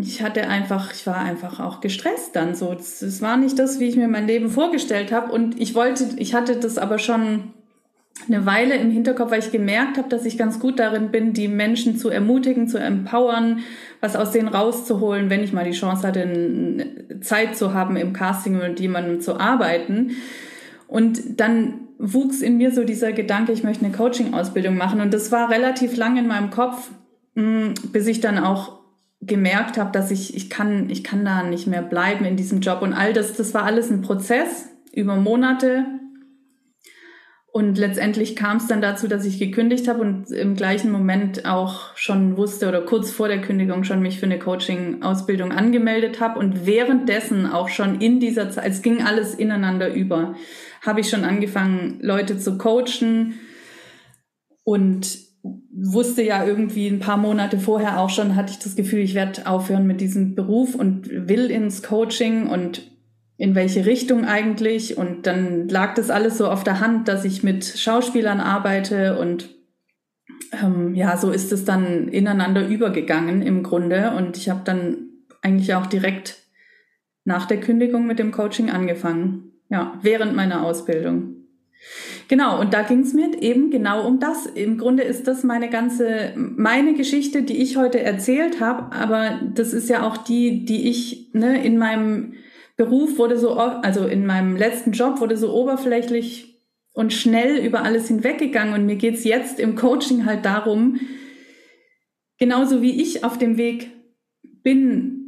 ich hatte einfach, ich war einfach auch gestresst dann so. Es war nicht das, wie ich mir mein Leben vorgestellt habe. Und ich wollte, ich hatte das aber schon eine Weile im Hinterkopf, weil ich gemerkt habe, dass ich ganz gut darin bin, die Menschen zu ermutigen, zu empowern, was aus denen rauszuholen, wenn ich mal die Chance hatte, Zeit zu haben im Casting mit jemandem zu arbeiten. Und dann wuchs in mir so dieser Gedanke, ich möchte eine Coaching-Ausbildung machen. Und das war relativ lang in meinem Kopf, mm, bis ich dann auch gemerkt habe, dass ich, ich kann, ich kann da nicht mehr bleiben in diesem Job. Und all das, das war alles ein Prozess über Monate, und letztendlich kam es dann dazu, dass ich gekündigt habe und im gleichen Moment auch schon wusste oder kurz vor der Kündigung schon mich für eine Coaching-Ausbildung angemeldet habe und währenddessen auch schon in dieser Zeit, es ging alles ineinander über, habe ich schon angefangen, Leute zu coachen und wusste ja irgendwie ein paar Monate vorher auch schon, hatte ich das Gefühl, ich werde aufhören mit diesem Beruf und will ins Coaching und in welche Richtung eigentlich. Und dann lag das alles so auf der Hand, dass ich mit Schauspielern arbeite und ähm, ja, so ist es dann ineinander übergegangen im Grunde. Und ich habe dann eigentlich auch direkt nach der Kündigung mit dem Coaching angefangen. Ja, während meiner Ausbildung. Genau, und da ging es mir eben genau um das. Im Grunde ist das meine ganze, meine Geschichte, die ich heute erzählt habe, aber das ist ja auch die, die ich ne, in meinem Beruf wurde so, also in meinem letzten Job wurde so oberflächlich und schnell über alles hinweggegangen. Und mir geht's jetzt im Coaching halt darum, genauso wie ich auf dem Weg bin,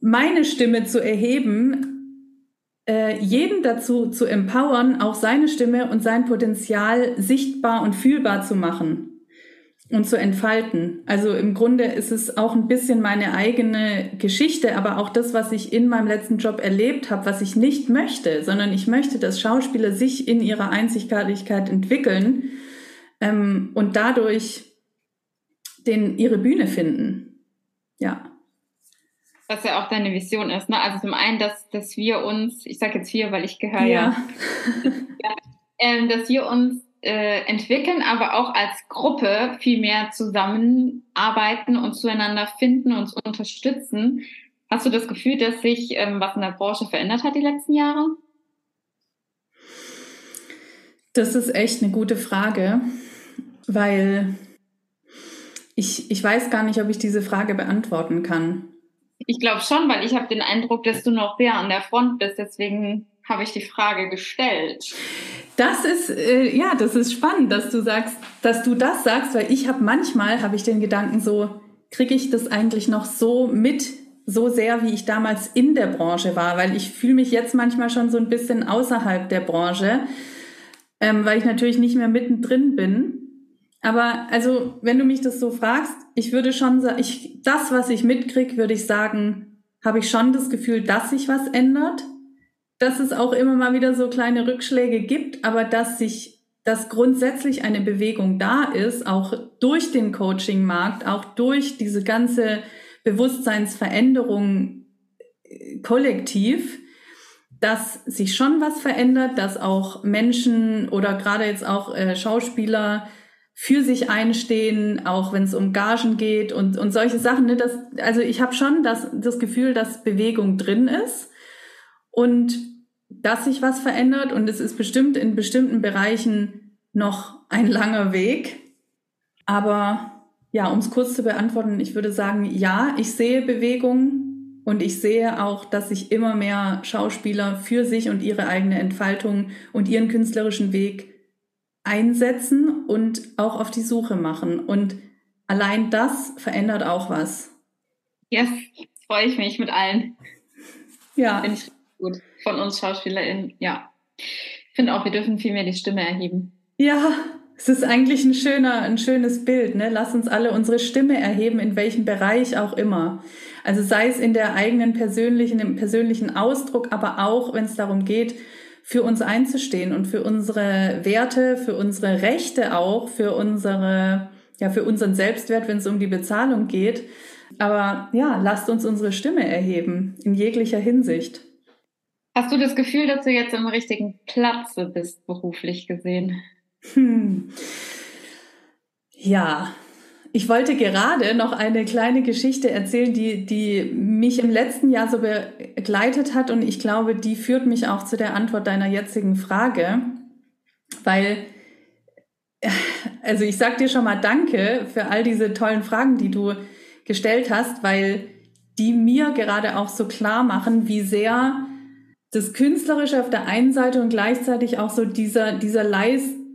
meine Stimme zu erheben, äh, jeden dazu zu empowern, auch seine Stimme und sein Potenzial sichtbar und fühlbar zu machen und zu entfalten. Also im Grunde ist es auch ein bisschen meine eigene Geschichte, aber auch das, was ich in meinem letzten Job erlebt habe, was ich nicht möchte, sondern ich möchte, dass Schauspieler sich in ihrer Einzigartigkeit entwickeln ähm, und dadurch den, ihre Bühne finden. Ja. Was ja auch deine Vision ist. Ne? Also zum einen, dass, dass wir uns, ich sage jetzt wir, weil ich gehöre ja, ja ähm, dass wir uns äh, entwickeln, aber auch als Gruppe viel mehr zusammenarbeiten und zueinander finden und unterstützen. Hast du das Gefühl, dass sich ähm, was in der Branche verändert hat die letzten Jahre? Das ist echt eine gute Frage. weil ich, ich weiß gar nicht, ob ich diese Frage beantworten kann. Ich glaube schon, weil ich habe den Eindruck, dass du noch sehr an der Front bist. Deswegen habe ich die Frage gestellt. Das ist äh, ja, das ist spannend, dass du sagst, dass du das sagst, weil ich habe manchmal habe ich den Gedanken so, kriege ich das eigentlich noch so mit, so sehr wie ich damals in der Branche war, weil ich fühle mich jetzt manchmal schon so ein bisschen außerhalb der Branche, ähm, weil ich natürlich nicht mehr mittendrin bin. Aber also, wenn du mich das so fragst, ich würde schon sagen, ich, das, was ich mitkriege, würde ich sagen, habe ich schon das Gefühl, dass sich was ändert. Dass es auch immer mal wieder so kleine Rückschläge gibt, aber dass sich, dass grundsätzlich eine Bewegung da ist, auch durch den Coaching-Markt, auch durch diese ganze Bewusstseinsveränderung äh, kollektiv, dass sich schon was verändert, dass auch Menschen oder gerade jetzt auch äh, Schauspieler für sich einstehen, auch wenn es um Gagen geht und, und solche Sachen. Ne, das, also ich habe schon das, das Gefühl, dass Bewegung drin ist und dass sich was verändert und es ist bestimmt in bestimmten Bereichen noch ein langer Weg. Aber ja, um es kurz zu beantworten, ich würde sagen, ja, ich sehe Bewegung und ich sehe auch, dass sich immer mehr Schauspieler für sich und ihre eigene Entfaltung und ihren künstlerischen Weg einsetzen und auch auf die Suche machen. Und allein das verändert auch was. Yes, freue ich mich mit allen. Ja. Finde ich gut von uns SchauspielerInnen, ja. Ich finde auch, wir dürfen viel mehr die Stimme erheben. Ja, es ist eigentlich ein schöner, ein schönes Bild, ne? Lass uns alle unsere Stimme erheben, in welchem Bereich auch immer. Also sei es in der eigenen persönlichen, im persönlichen Ausdruck, aber auch, wenn es darum geht, für uns einzustehen und für unsere Werte, für unsere Rechte auch, für unsere, ja, für unseren Selbstwert, wenn es um die Bezahlung geht. Aber ja, lasst uns unsere Stimme erheben, in jeglicher Hinsicht. Hast du das Gefühl, dass du jetzt am richtigen Platze bist, beruflich gesehen? Hm. Ja, ich wollte gerade noch eine kleine Geschichte erzählen, die, die mich im letzten Jahr so begleitet hat. Und ich glaube, die führt mich auch zu der Antwort deiner jetzigen Frage, weil, also ich sag dir schon mal Danke für all diese tollen Fragen, die du gestellt hast, weil die mir gerade auch so klar machen, wie sehr das Künstlerische auf der einen Seite und gleichzeitig auch so dieser, dieser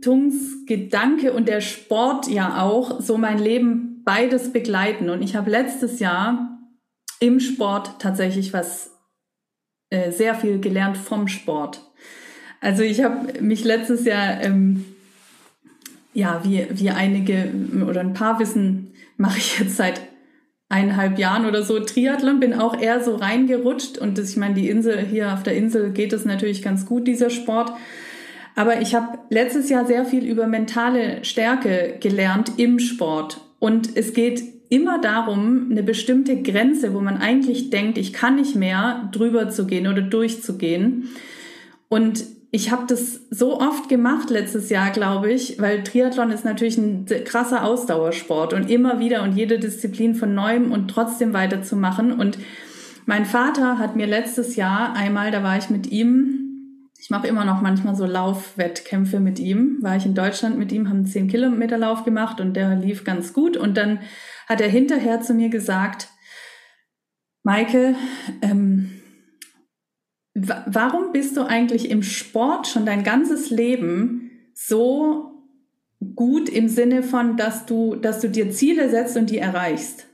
Leistungsgedanke und der Sport ja auch so mein Leben beides begleiten. Und ich habe letztes Jahr im Sport tatsächlich was äh, sehr viel gelernt vom Sport. Also ich habe mich letztes Jahr, ähm, ja, wie, wie einige oder ein paar wissen, mache ich jetzt seit eineinhalb Jahren oder so Triathlon, bin auch eher so reingerutscht und das, ich meine, die Insel, hier auf der Insel geht es natürlich ganz gut, dieser Sport. Aber ich habe letztes Jahr sehr viel über mentale Stärke gelernt im Sport. Und es geht immer darum, eine bestimmte Grenze, wo man eigentlich denkt, ich kann nicht mehr, drüber zu gehen oder durchzugehen. Und ich habe das so oft gemacht letztes Jahr, glaube ich, weil Triathlon ist natürlich ein krasser Ausdauersport und immer wieder und jede Disziplin von neuem und trotzdem weiterzumachen. Und mein Vater hat mir letztes Jahr einmal, da war ich mit ihm, ich mache immer noch manchmal so Laufwettkämpfe mit ihm, war ich in Deutschland mit ihm, haben einen 10 Kilometer Lauf gemacht und der lief ganz gut. Und dann hat er hinterher zu mir gesagt, Maike, ähm, Warum bist du eigentlich im Sport schon dein ganzes Leben so gut im Sinne von, dass du, dass du dir Ziele setzt und die erreichst?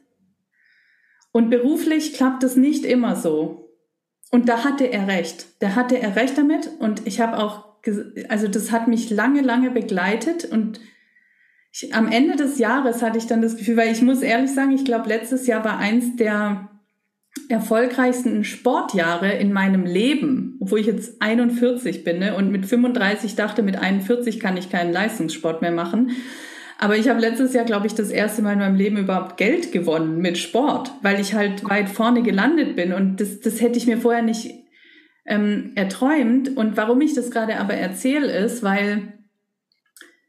Und beruflich klappt es nicht immer so. Und da hatte er recht. Da hatte er recht damit. Und ich habe auch, also das hat mich lange, lange begleitet. Und ich, am Ende des Jahres hatte ich dann das Gefühl, weil ich muss ehrlich sagen, ich glaube, letztes Jahr war eins der erfolgreichsten Sportjahre in meinem Leben, obwohl ich jetzt 41 bin ne, und mit 35 dachte, mit 41 kann ich keinen Leistungssport mehr machen. Aber ich habe letztes Jahr, glaube ich, das erste Mal in meinem Leben überhaupt Geld gewonnen mit Sport, weil ich halt weit vorne gelandet bin. Und das, das hätte ich mir vorher nicht ähm, erträumt. Und warum ich das gerade aber erzähle, ist, weil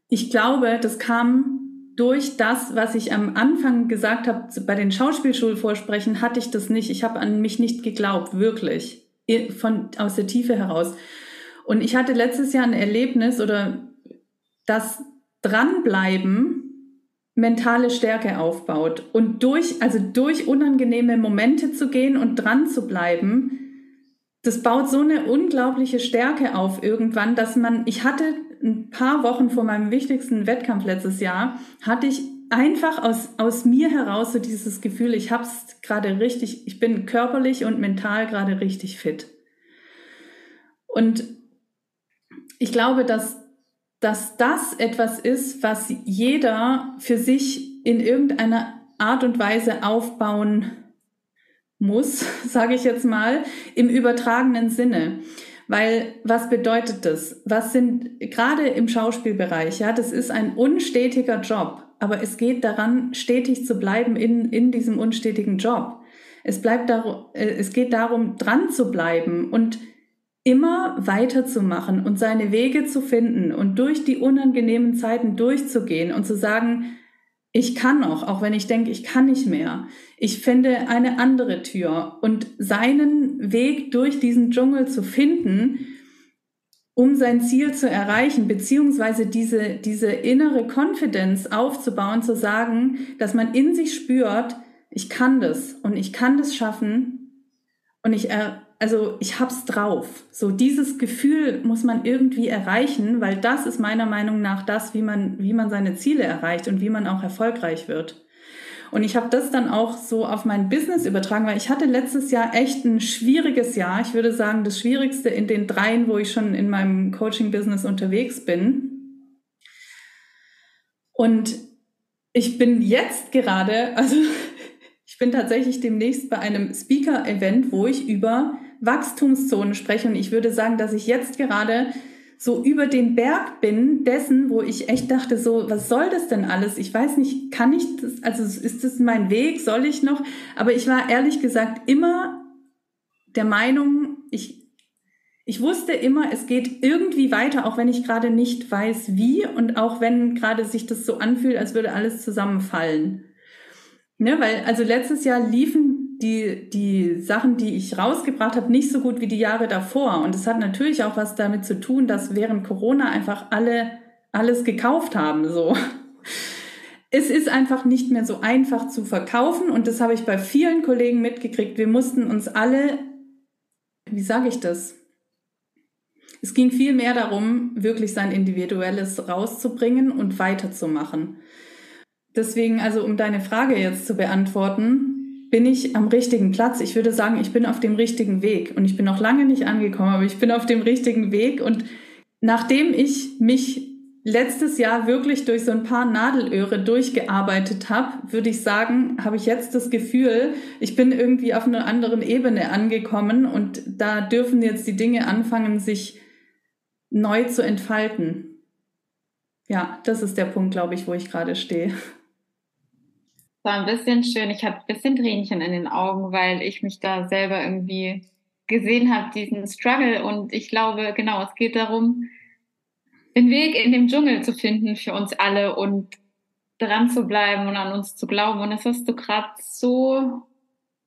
ich glaube, das kam durch das, was ich am Anfang gesagt habe, bei den Schauspielschulvorsprechen hatte ich das nicht. Ich habe an mich nicht geglaubt, wirklich, von, aus der Tiefe heraus. Und ich hatte letztes Jahr ein Erlebnis oder das Dranbleiben mentale Stärke aufbaut und durch, also durch unangenehme Momente zu gehen und dran zu bleiben, das baut so eine unglaubliche Stärke auf irgendwann, dass man, ich hatte ein paar Wochen vor meinem wichtigsten Wettkampf letztes Jahr, hatte ich einfach aus, aus mir heraus so dieses Gefühl, ich hab's gerade richtig, ich bin körperlich und mental gerade richtig fit. Und ich glaube, dass dass das etwas ist, was jeder für sich in irgendeiner Art und Weise aufbauen muss, sage ich jetzt mal, im übertragenen Sinne. Weil was bedeutet das? Was sind gerade im Schauspielbereich? Ja, das ist ein unstetiger Job, aber es geht daran, stetig zu bleiben in, in diesem unstetigen Job. Es bleibt darum, äh, es geht darum, dran zu bleiben und immer weiterzumachen und seine Wege zu finden und durch die unangenehmen Zeiten durchzugehen und zu sagen, ich kann noch, auch wenn ich denke, ich kann nicht mehr. Ich finde eine andere Tür und seinen Weg durch diesen Dschungel zu finden, um sein Ziel zu erreichen, beziehungsweise diese, diese innere Confidence aufzubauen, zu sagen, dass man in sich spürt, ich kann das und ich kann das schaffen und ich er, also ich hab's drauf. So dieses Gefühl muss man irgendwie erreichen, weil das ist meiner Meinung nach das, wie man, wie man seine Ziele erreicht und wie man auch erfolgreich wird. Und ich habe das dann auch so auf mein Business übertragen, weil ich hatte letztes Jahr echt ein schwieriges Jahr. Ich würde sagen, das schwierigste in den dreien, wo ich schon in meinem Coaching-Business unterwegs bin. Und ich bin jetzt gerade, also ich bin tatsächlich demnächst bei einem Speaker-Event, wo ich über Wachstumszonen spreche. Und ich würde sagen, dass ich jetzt gerade so über den Berg bin dessen, wo ich echt dachte, so, was soll das denn alles? Ich weiß nicht, kann ich das, also ist das mein Weg? Soll ich noch? Aber ich war ehrlich gesagt immer der Meinung, ich, ich wusste immer, es geht irgendwie weiter, auch wenn ich gerade nicht weiß, wie und auch wenn gerade sich das so anfühlt, als würde alles zusammenfallen. Ne, weil, also letztes Jahr liefen die, die Sachen, die ich rausgebracht habe, nicht so gut wie die Jahre davor. Und es hat natürlich auch was damit zu tun, dass während Corona einfach alle alles gekauft haben, so. Es ist einfach nicht mehr so einfach zu verkaufen und das habe ich bei vielen Kollegen mitgekriegt. Wir mussten uns alle, wie sage ich das? Es ging viel mehr darum, wirklich sein Individuelles rauszubringen und weiterzumachen. Deswegen, also um deine Frage jetzt zu beantworten, bin ich am richtigen Platz. Ich würde sagen, ich bin auf dem richtigen Weg. Und ich bin noch lange nicht angekommen, aber ich bin auf dem richtigen Weg. Und nachdem ich mich letztes Jahr wirklich durch so ein paar Nadelöhre durchgearbeitet habe, würde ich sagen, habe ich jetzt das Gefühl, ich bin irgendwie auf einer anderen Ebene angekommen und da dürfen jetzt die Dinge anfangen, sich neu zu entfalten. Ja, das ist der Punkt, glaube ich, wo ich gerade stehe war ein bisschen schön. Ich hatte ein bisschen Tränchen in den Augen, weil ich mich da selber irgendwie gesehen habe, diesen Struggle. Und ich glaube, genau, es geht darum, den Weg in dem Dschungel zu finden für uns alle und dran zu bleiben und an uns zu glauben. Und das hast du gerade so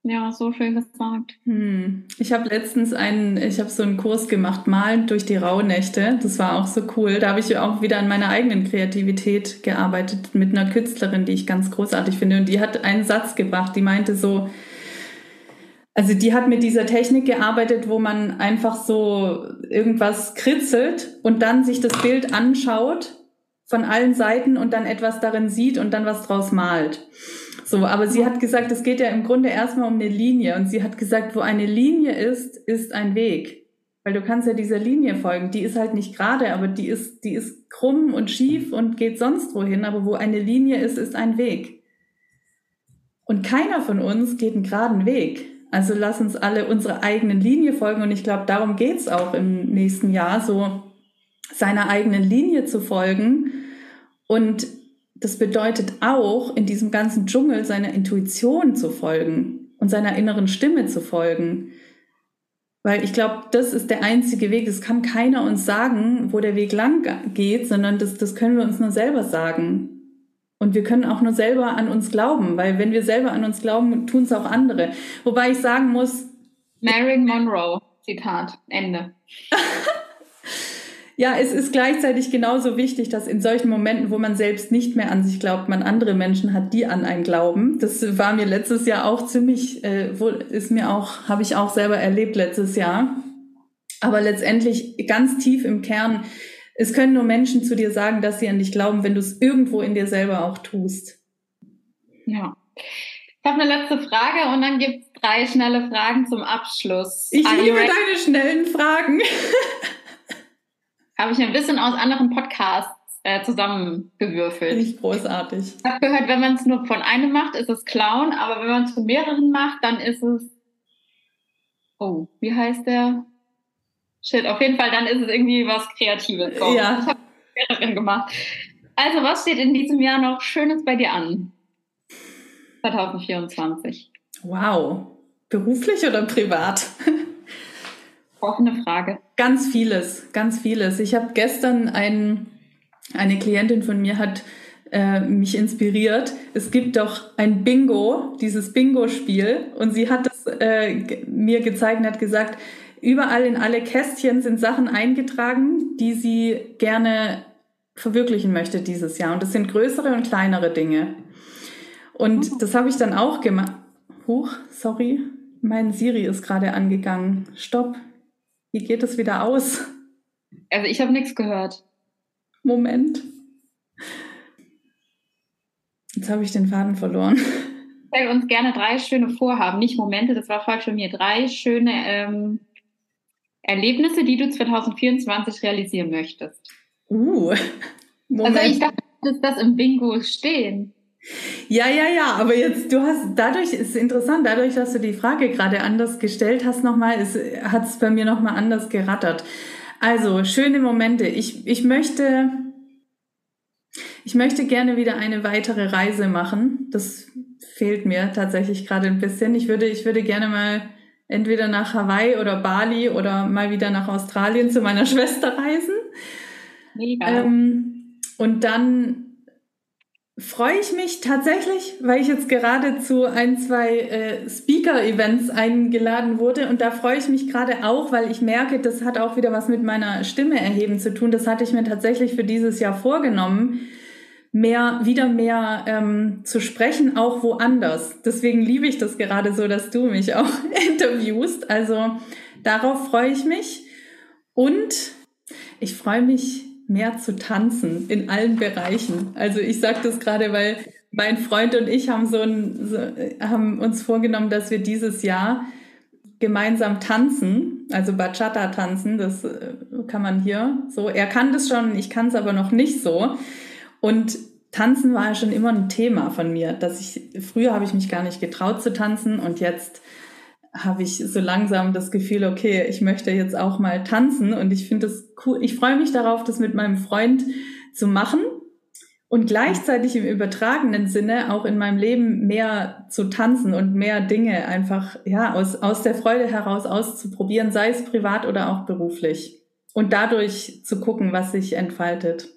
ja, so schön gesagt. Hm. Ich habe letztens einen, ich habe so einen Kurs gemacht, Malen durch die Rauhnächte. Das war auch so cool. Da habe ich auch wieder an meiner eigenen Kreativität gearbeitet mit einer Künstlerin, die ich ganz großartig finde. Und die hat einen Satz gebracht, die meinte so, also die hat mit dieser Technik gearbeitet, wo man einfach so irgendwas kritzelt und dann sich das Bild anschaut von allen Seiten und dann etwas darin sieht und dann was draus malt. So, aber sie hat gesagt, es geht ja im Grunde erstmal um eine Linie. Und sie hat gesagt, wo eine Linie ist, ist ein Weg. Weil du kannst ja dieser Linie folgen. Die ist halt nicht gerade, aber die ist, die ist krumm und schief und geht sonst wohin. Aber wo eine Linie ist, ist ein Weg. Und keiner von uns geht einen geraden Weg. Also lass uns alle unsere eigenen Linie folgen. Und ich glaube, darum geht's auch im nächsten Jahr, so seiner eigenen Linie zu folgen und das bedeutet auch, in diesem ganzen Dschungel seiner Intuition zu folgen und seiner inneren Stimme zu folgen. Weil ich glaube, das ist der einzige Weg. Es kann keiner uns sagen, wo der Weg lang geht, sondern das, das können wir uns nur selber sagen. Und wir können auch nur selber an uns glauben, weil wenn wir selber an uns glauben, tun es auch andere. Wobei ich sagen muss. Marilyn Monroe, Zitat, Ende. Ja, es ist gleichzeitig genauso wichtig, dass in solchen Momenten, wo man selbst nicht mehr an sich glaubt, man andere Menschen hat, die an einen glauben. Das war mir letztes Jahr auch ziemlich, äh, wohl ist mir auch, habe ich auch selber erlebt letztes Jahr. Aber letztendlich ganz tief im Kern, es können nur Menschen zu dir sagen, dass sie an dich glauben, wenn du es irgendwo in dir selber auch tust. Ja. Ich habe eine letzte Frage und dann gibt es drei schnelle Fragen zum Abschluss. Ich liebe deine schnellen Fragen. habe ich ein bisschen aus anderen Podcasts äh, zusammengewürfelt. Nicht großartig. Ich habe gehört, wenn man es nur von einem macht, ist es Clown, aber wenn man es von mehreren macht, dann ist es. Oh, wie heißt der? Shit, auf jeden Fall, dann ist es irgendwie was Kreatives. So. Ja. Ich habe mehreren gemacht. Also, was steht in diesem Jahr noch Schönes bei dir an? 2024. Wow. Beruflich oder privat? Offene Frage. Ganz vieles, ganz vieles. Ich habe gestern ein, eine Klientin von mir hat äh, mich inspiriert. Es gibt doch ein Bingo, dieses Bingo-Spiel, und sie hat es äh, mir gezeigt und hat gesagt, überall in alle Kästchen sind Sachen eingetragen, die sie gerne verwirklichen möchte dieses Jahr. Und das sind größere und kleinere Dinge. Und mhm. das habe ich dann auch gemacht. Huch, sorry, mein Siri ist gerade angegangen. Stopp. Wie geht es wieder aus? Also ich habe nichts gehört. Moment. Jetzt habe ich den Faden verloren. Stell uns gerne drei schöne Vorhaben, nicht Momente, das war falsch von mir. Drei schöne ähm, Erlebnisse, die du 2024 realisieren möchtest. Uh, Moment. Also ich dachte, dass das im Bingo stehen. Ja, ja, ja, aber jetzt, du hast, dadurch ist interessant, dadurch, dass du die Frage gerade anders gestellt hast nochmal, hat es bei mir nochmal anders gerattert. Also, schöne Momente. Ich, ich möchte, ich möchte gerne wieder eine weitere Reise machen. Das fehlt mir tatsächlich gerade ein bisschen. Ich würde, ich würde gerne mal entweder nach Hawaii oder Bali oder mal wieder nach Australien zu meiner Schwester reisen. Mega. Ähm, und dann freue ich mich tatsächlich, weil ich jetzt gerade zu ein, zwei äh, Speaker-Events eingeladen wurde und da freue ich mich gerade auch, weil ich merke, das hat auch wieder was mit meiner Stimme erheben zu tun. Das hatte ich mir tatsächlich für dieses Jahr vorgenommen, mehr, wieder mehr ähm, zu sprechen, auch woanders. Deswegen liebe ich das gerade so, dass du mich auch interviewst. Also darauf freue ich mich und ich freue mich mehr zu tanzen in allen Bereichen. Also ich sage das gerade, weil mein Freund und ich haben so, ein, so haben uns vorgenommen, dass wir dieses Jahr gemeinsam tanzen, also Bachata tanzen, das äh, kann man hier so. Er kann das schon, ich kann es aber noch nicht so. Und Tanzen war schon immer ein Thema von mir, dass ich früher habe ich mich gar nicht getraut zu tanzen und jetzt habe ich so langsam das Gefühl, okay, ich möchte jetzt auch mal tanzen und ich finde das cool. Ich freue mich darauf, das mit meinem Freund zu machen und gleichzeitig im übertragenen Sinne auch in meinem Leben mehr zu tanzen und mehr Dinge einfach, ja, aus, aus der Freude heraus auszuprobieren, sei es privat oder auch beruflich und dadurch zu gucken, was sich entfaltet.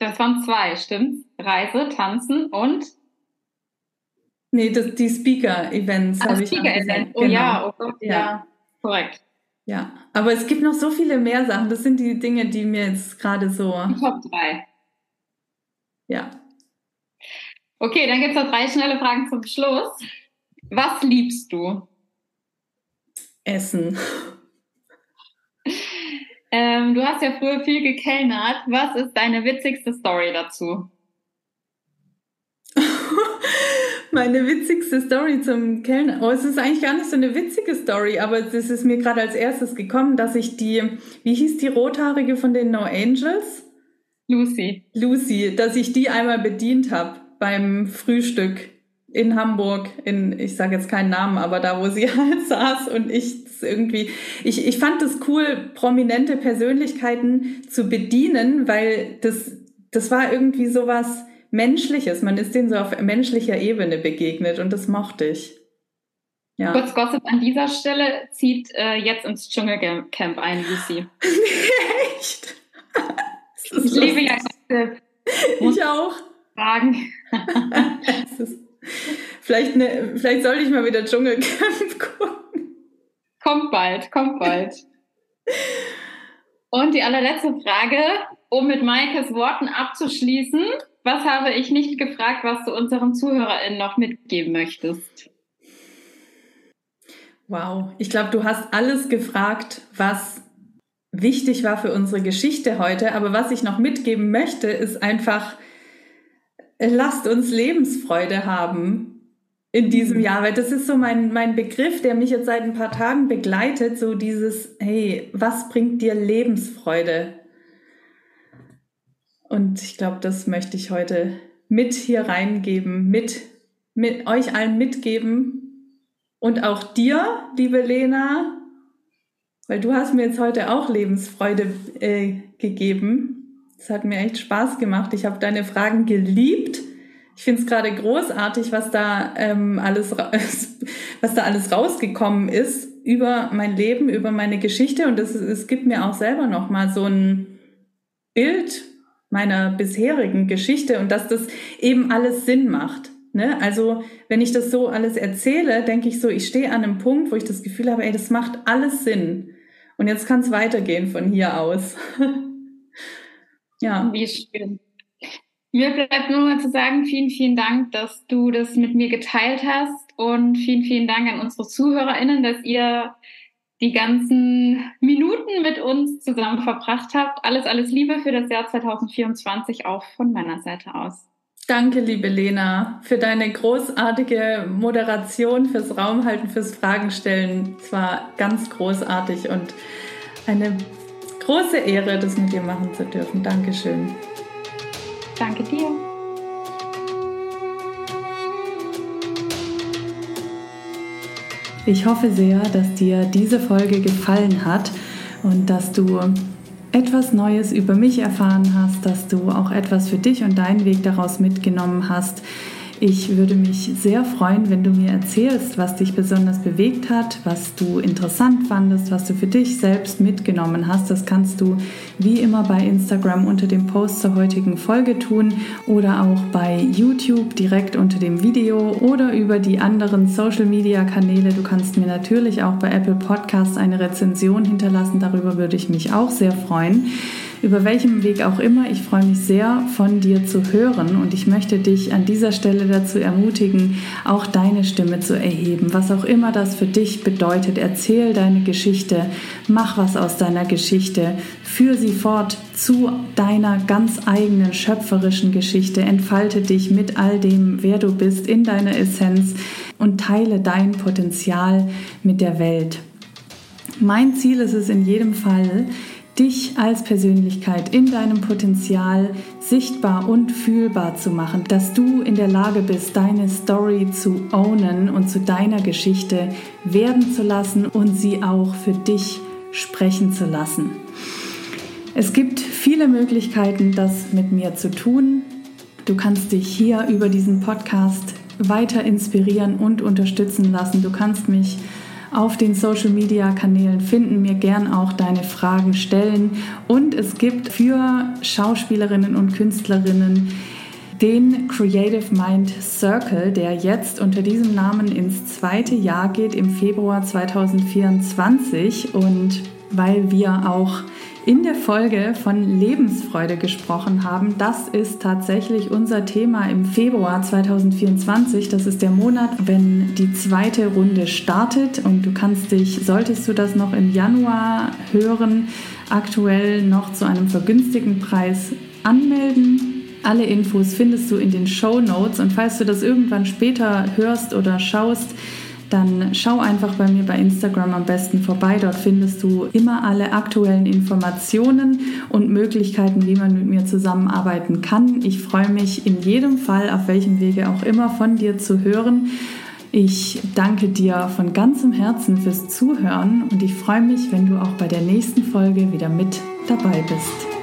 Das waren zwei, stimmt? Reise, Tanzen und Nee, das, die Speaker-Events ah, habe ich Speaker-Event. Oh genau. ja, oh Gott, ja. ja. Korrekt. Ja, aber es gibt noch so viele mehr Sachen. Das sind die Dinge, die mir jetzt gerade so. Die Top 3. Ja. Okay, dann gibt es noch drei schnelle Fragen zum Schluss. Was liebst du? Essen. Ähm, du hast ja früher viel gekellnert. Was ist deine witzigste Story dazu? Meine witzigste Story zum Kellner. Oh, es ist eigentlich gar nicht so eine witzige Story, aber das ist mir gerade als erstes gekommen, dass ich die, wie hieß die rothaarige von den No Angels? Lucy. Lucy, dass ich die einmal bedient habe beim Frühstück in Hamburg, in, ich sage jetzt keinen Namen, aber da, wo sie halt saß und ich irgendwie, ich, ich fand es cool, prominente Persönlichkeiten zu bedienen, weil das, das war irgendwie sowas, Menschliches. Man ist denen so auf menschlicher Ebene begegnet und das mochte ich. Ja. Kurz Gossip an dieser Stelle zieht äh, jetzt ins Dschungelcamp ein, Lucy. Echt? ich liebe ja Gossip. Ich auch. Fragen. vielleicht, ne, vielleicht sollte ich mal wieder Dschungelcamp gucken. Kommt bald, kommt bald. Und die allerletzte Frage, um mit Maikes Worten abzuschließen. Was habe ich nicht gefragt, was du unseren ZuhörerInnen noch mitgeben möchtest? Wow, ich glaube, du hast alles gefragt, was wichtig war für unsere Geschichte heute. Aber was ich noch mitgeben möchte, ist einfach, lasst uns Lebensfreude haben in diesem mhm. Jahr, weil das ist so mein, mein Begriff, der mich jetzt seit ein paar Tagen begleitet, so dieses, hey, was bringt dir Lebensfreude? Und ich glaube, das möchte ich heute mit hier reingeben, mit, mit euch allen mitgeben und auch dir, liebe Lena, weil du hast mir jetzt heute auch Lebensfreude äh, gegeben. Es hat mir echt Spaß gemacht. Ich habe deine Fragen geliebt ich finde es gerade großartig, was da ähm, alles, was da alles rausgekommen ist über mein Leben, über meine Geschichte. Und es, es gibt mir auch selber noch mal so ein Bild meiner bisherigen Geschichte und dass das eben alles Sinn macht. Ne? Also wenn ich das so alles erzähle, denke ich so, ich stehe an einem Punkt, wo ich das Gefühl habe, ey, das macht alles Sinn. Und jetzt kann es weitergehen von hier aus. ja. Wie schön. Mir bleibt nur mal zu sagen, vielen, vielen Dank, dass du das mit mir geteilt hast und vielen, vielen Dank an unsere ZuhörerInnen, dass ihr die ganzen Minuten mit uns zusammen verbracht habt. Alles, alles Liebe für das Jahr 2024 auch von meiner Seite aus. Danke, liebe Lena, für deine großartige Moderation, fürs Raumhalten, fürs Fragenstellen. Es war ganz großartig und eine große Ehre, das mit dir machen zu dürfen. Dankeschön. Danke dir. Ich hoffe sehr, dass dir diese Folge gefallen hat und dass du etwas Neues über mich erfahren hast, dass du auch etwas für dich und deinen Weg daraus mitgenommen hast. Ich würde mich sehr freuen, wenn du mir erzählst, was dich besonders bewegt hat, was du interessant fandest, was du für dich selbst mitgenommen hast. Das kannst du wie immer bei Instagram unter dem Post zur heutigen Folge tun oder auch bei YouTube direkt unter dem Video oder über die anderen Social-Media-Kanäle. Du kannst mir natürlich auch bei Apple Podcasts eine Rezension hinterlassen. Darüber würde ich mich auch sehr freuen über welchem Weg auch immer. Ich freue mich sehr, von dir zu hören und ich möchte dich an dieser Stelle dazu ermutigen, auch deine Stimme zu erheben, was auch immer das für dich bedeutet. Erzähl deine Geschichte, mach was aus deiner Geschichte, führ sie fort zu deiner ganz eigenen schöpferischen Geschichte, entfalte dich mit all dem, wer du bist, in deiner Essenz und teile dein Potenzial mit der Welt. Mein Ziel ist es in jedem Fall, dich als Persönlichkeit in deinem Potenzial sichtbar und fühlbar zu machen, dass du in der Lage bist, deine Story zu ownen und zu deiner Geschichte werden zu lassen und sie auch für dich sprechen zu lassen. Es gibt viele Möglichkeiten, das mit mir zu tun. Du kannst dich hier über diesen Podcast weiter inspirieren und unterstützen lassen. Du kannst mich auf den Social Media Kanälen finden, mir gern auch deine Fragen stellen. Und es gibt für Schauspielerinnen und Künstlerinnen den Creative Mind Circle, der jetzt unter diesem Namen ins zweite Jahr geht im Februar 2024 und weil wir auch in der Folge von Lebensfreude gesprochen haben. Das ist tatsächlich unser Thema im Februar 2024. Das ist der Monat, wenn die zweite Runde startet und du kannst dich, solltest du das noch im Januar hören, aktuell noch zu einem vergünstigten Preis anmelden. Alle Infos findest du in den Show Notes und falls du das irgendwann später hörst oder schaust, dann schau einfach bei mir bei Instagram am besten vorbei. Dort findest du immer alle aktuellen Informationen und Möglichkeiten, wie man mit mir zusammenarbeiten kann. Ich freue mich in jedem Fall, auf welchem Wege auch immer, von dir zu hören. Ich danke dir von ganzem Herzen fürs Zuhören und ich freue mich, wenn du auch bei der nächsten Folge wieder mit dabei bist.